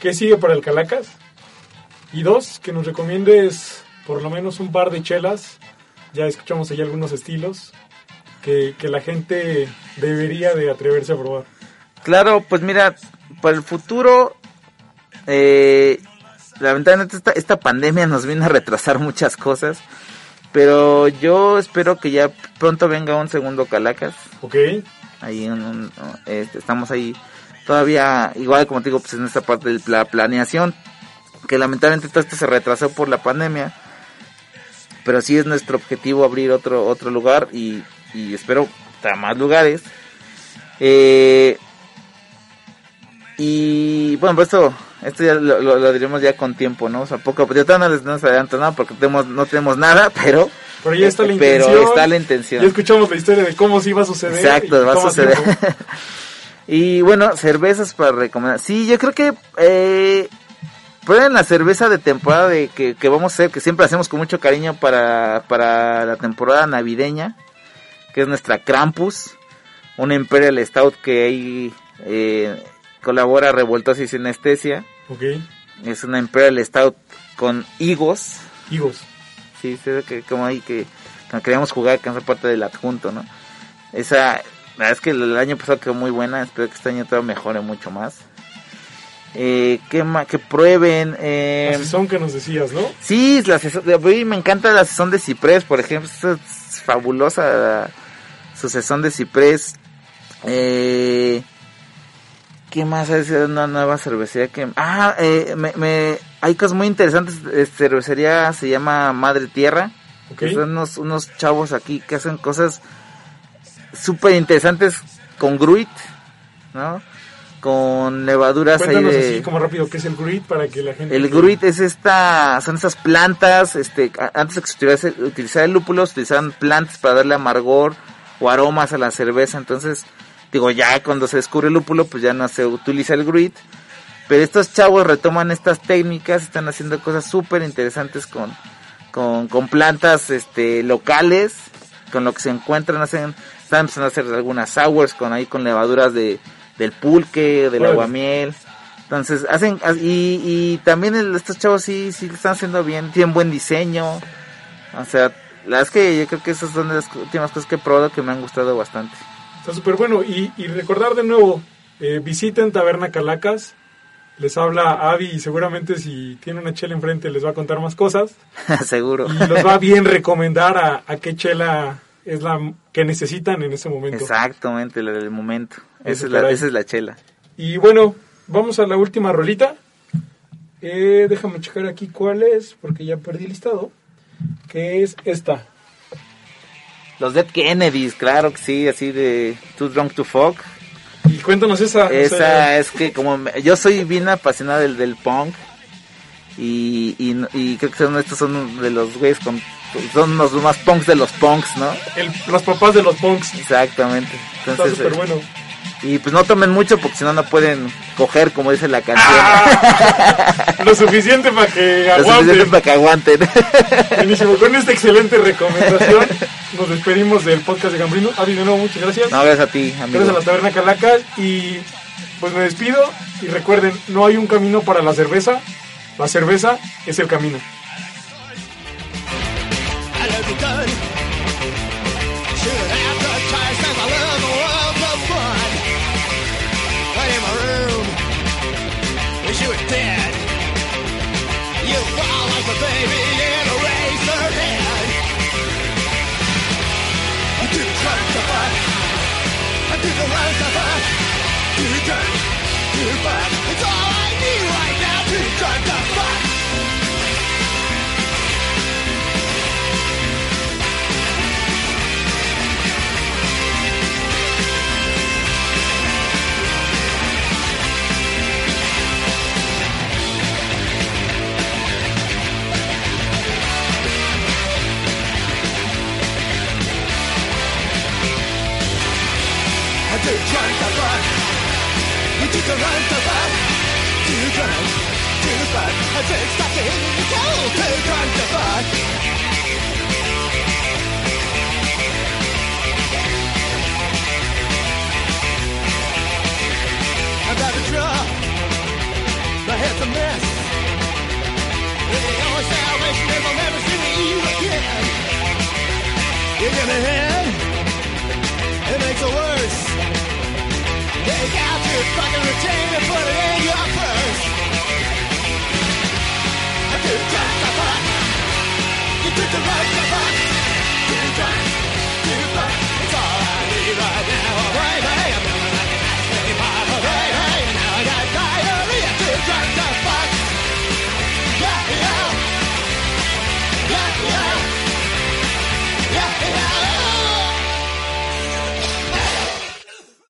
¿qué sigue para el Calacas? Y dos, que nos recomiendes por lo menos un par de chelas. Ya escuchamos ahí algunos estilos que, que la gente debería de atreverse a probar. Claro, pues mira, para el futuro, eh, lamentablemente esta, esta pandemia nos vino a retrasar muchas cosas, pero yo espero que ya pronto venga un segundo Calacas. ¿Ok? ahí un- un- este, estamos ahí todavía igual como te digo pues en esta parte de la planeación que lamentablemente todo esto se retrasó por la pandemia pero sí es nuestro objetivo abrir otro otro lugar y, y espero a más lugares Eh, y bueno pues esto esto ya lo, lo- lo diremos ya con tiempo no o sea poco yo todavía no les, adelanto nada porque tenemos no tenemos nada pero Pero ya está la pero intención. está la intención Ya escuchamos la historia de cómo sí va a suceder. Exacto, va a suceder. y bueno, cervezas para recomendar. Sí, yo creo que eh, prueben la cerveza de temporada de que, que vamos a hacer, que siempre hacemos con mucho cariño para, para la temporada navideña, que es nuestra Krampus, una Imperial Stout que ahí eh, colabora Revoltosis y Sinestesia. Ok. Es una Imperial Stout con higos. Higos. Sí, sí, que como ahí que, que queríamos jugar, que es parte del adjunto, ¿no? Esa, la verdad es que el año pasado quedó muy buena, espero que este año todo mejore mucho más. Eh, que, que prueben. Eh, La sazón que nos decías, ¿no? sí, la mí me encanta la sazón de ciprés, por ejemplo, es fabulosa la- su sazón de ciprés. Eh, ¿Qué más es una nueva cervecería que... Ah, eh, me, me- hay cosas muy interesantes. eh, cervecería se llama Madre Tierra. Ok. que son unos, unos chavos aquí que hacen cosas súper interesantes con gruit, ¿no? Con levaduras ahí Cuéntanos de... así como rápido qué es el grit para que la gente... El gruit es esta, son esas plantas, este, antes de que utilizar el lúpulo, se utilizaban plantas para darle amargor o aromas a la cerveza, entonces, digo, ya cuando se descubre el lúpulo, pues ya no se utiliza el gruit, pero estos chavos retoman estas técnicas, están haciendo cosas súper interesantes con, con, con plantas, este, locales, con lo que se encuentran, hacen, están empezando a hacer algunas sours con ahí con levaduras de, del pulque, del Órale. aguamiel, Entonces, hacen, y, y también el- estos chavos sí, sí lo están haciendo bien, tienen buen diseño. O sea, la verdad es que yo creo que esas son las últimas cosas que he probado que me han gustado bastante. Está súper bueno. Y, y recordar de nuevo, eh, visiten Taberna Calacas. Les habla Avi y seguramente si tiene una chela enfrente les va a contar más cosas. Seguro. Y los va a bien recomendar a, a qué chela es la que necesitan en ese momento. Exactamente, la del momento. Esa es, la, esa es la chela. Y bueno, vamos a la última rolita. Eh, déjame checar aquí cuál es, porque ya perdí el listado. Que es esta. Los Dead Kennedys, claro que sí, así de Too Drunk to Fuck. Y cuéntanos esa. o Esa sea, es que como me- yo soy bien apasionado del, del punk y, y, y creo que son estos son de los güeyes con son los más punks de los punks, ¿no? el- los papás de los punks. Exactamente. Está Entonces, súper eh, bueno. Y pues no tomen mucho porque si no no pueden coger como dice la canción. Ah, lo suficiente para que Lo suficiente aguanten. para que aguanten. Buenísimo. Con esta excelente recomendación, nos despedimos del podcast de Gambrino. Avi, de nuevo, muchas gracias. no, gracias a ti, amigo. Gracias a la Taberna Calacas. Y pues me despido. Y recuerden, no hay un camino para la cerveza. La cerveza es el camino. Wish you were dead. You fall like a baby in a razor head. I'm too drunk to fuck. I'm too drunk I'm too drunk to fuck. You too drunk to fuck. Too drunk to fuck. I said stop it. Too too drunk to fuck. I've got a drug. My head's a mess. The only salvation is I'll never see you again. You give me head. it makes it worse. Take out your fucking routine and put it in your purse. If you just a fuck, you took the right to fuck.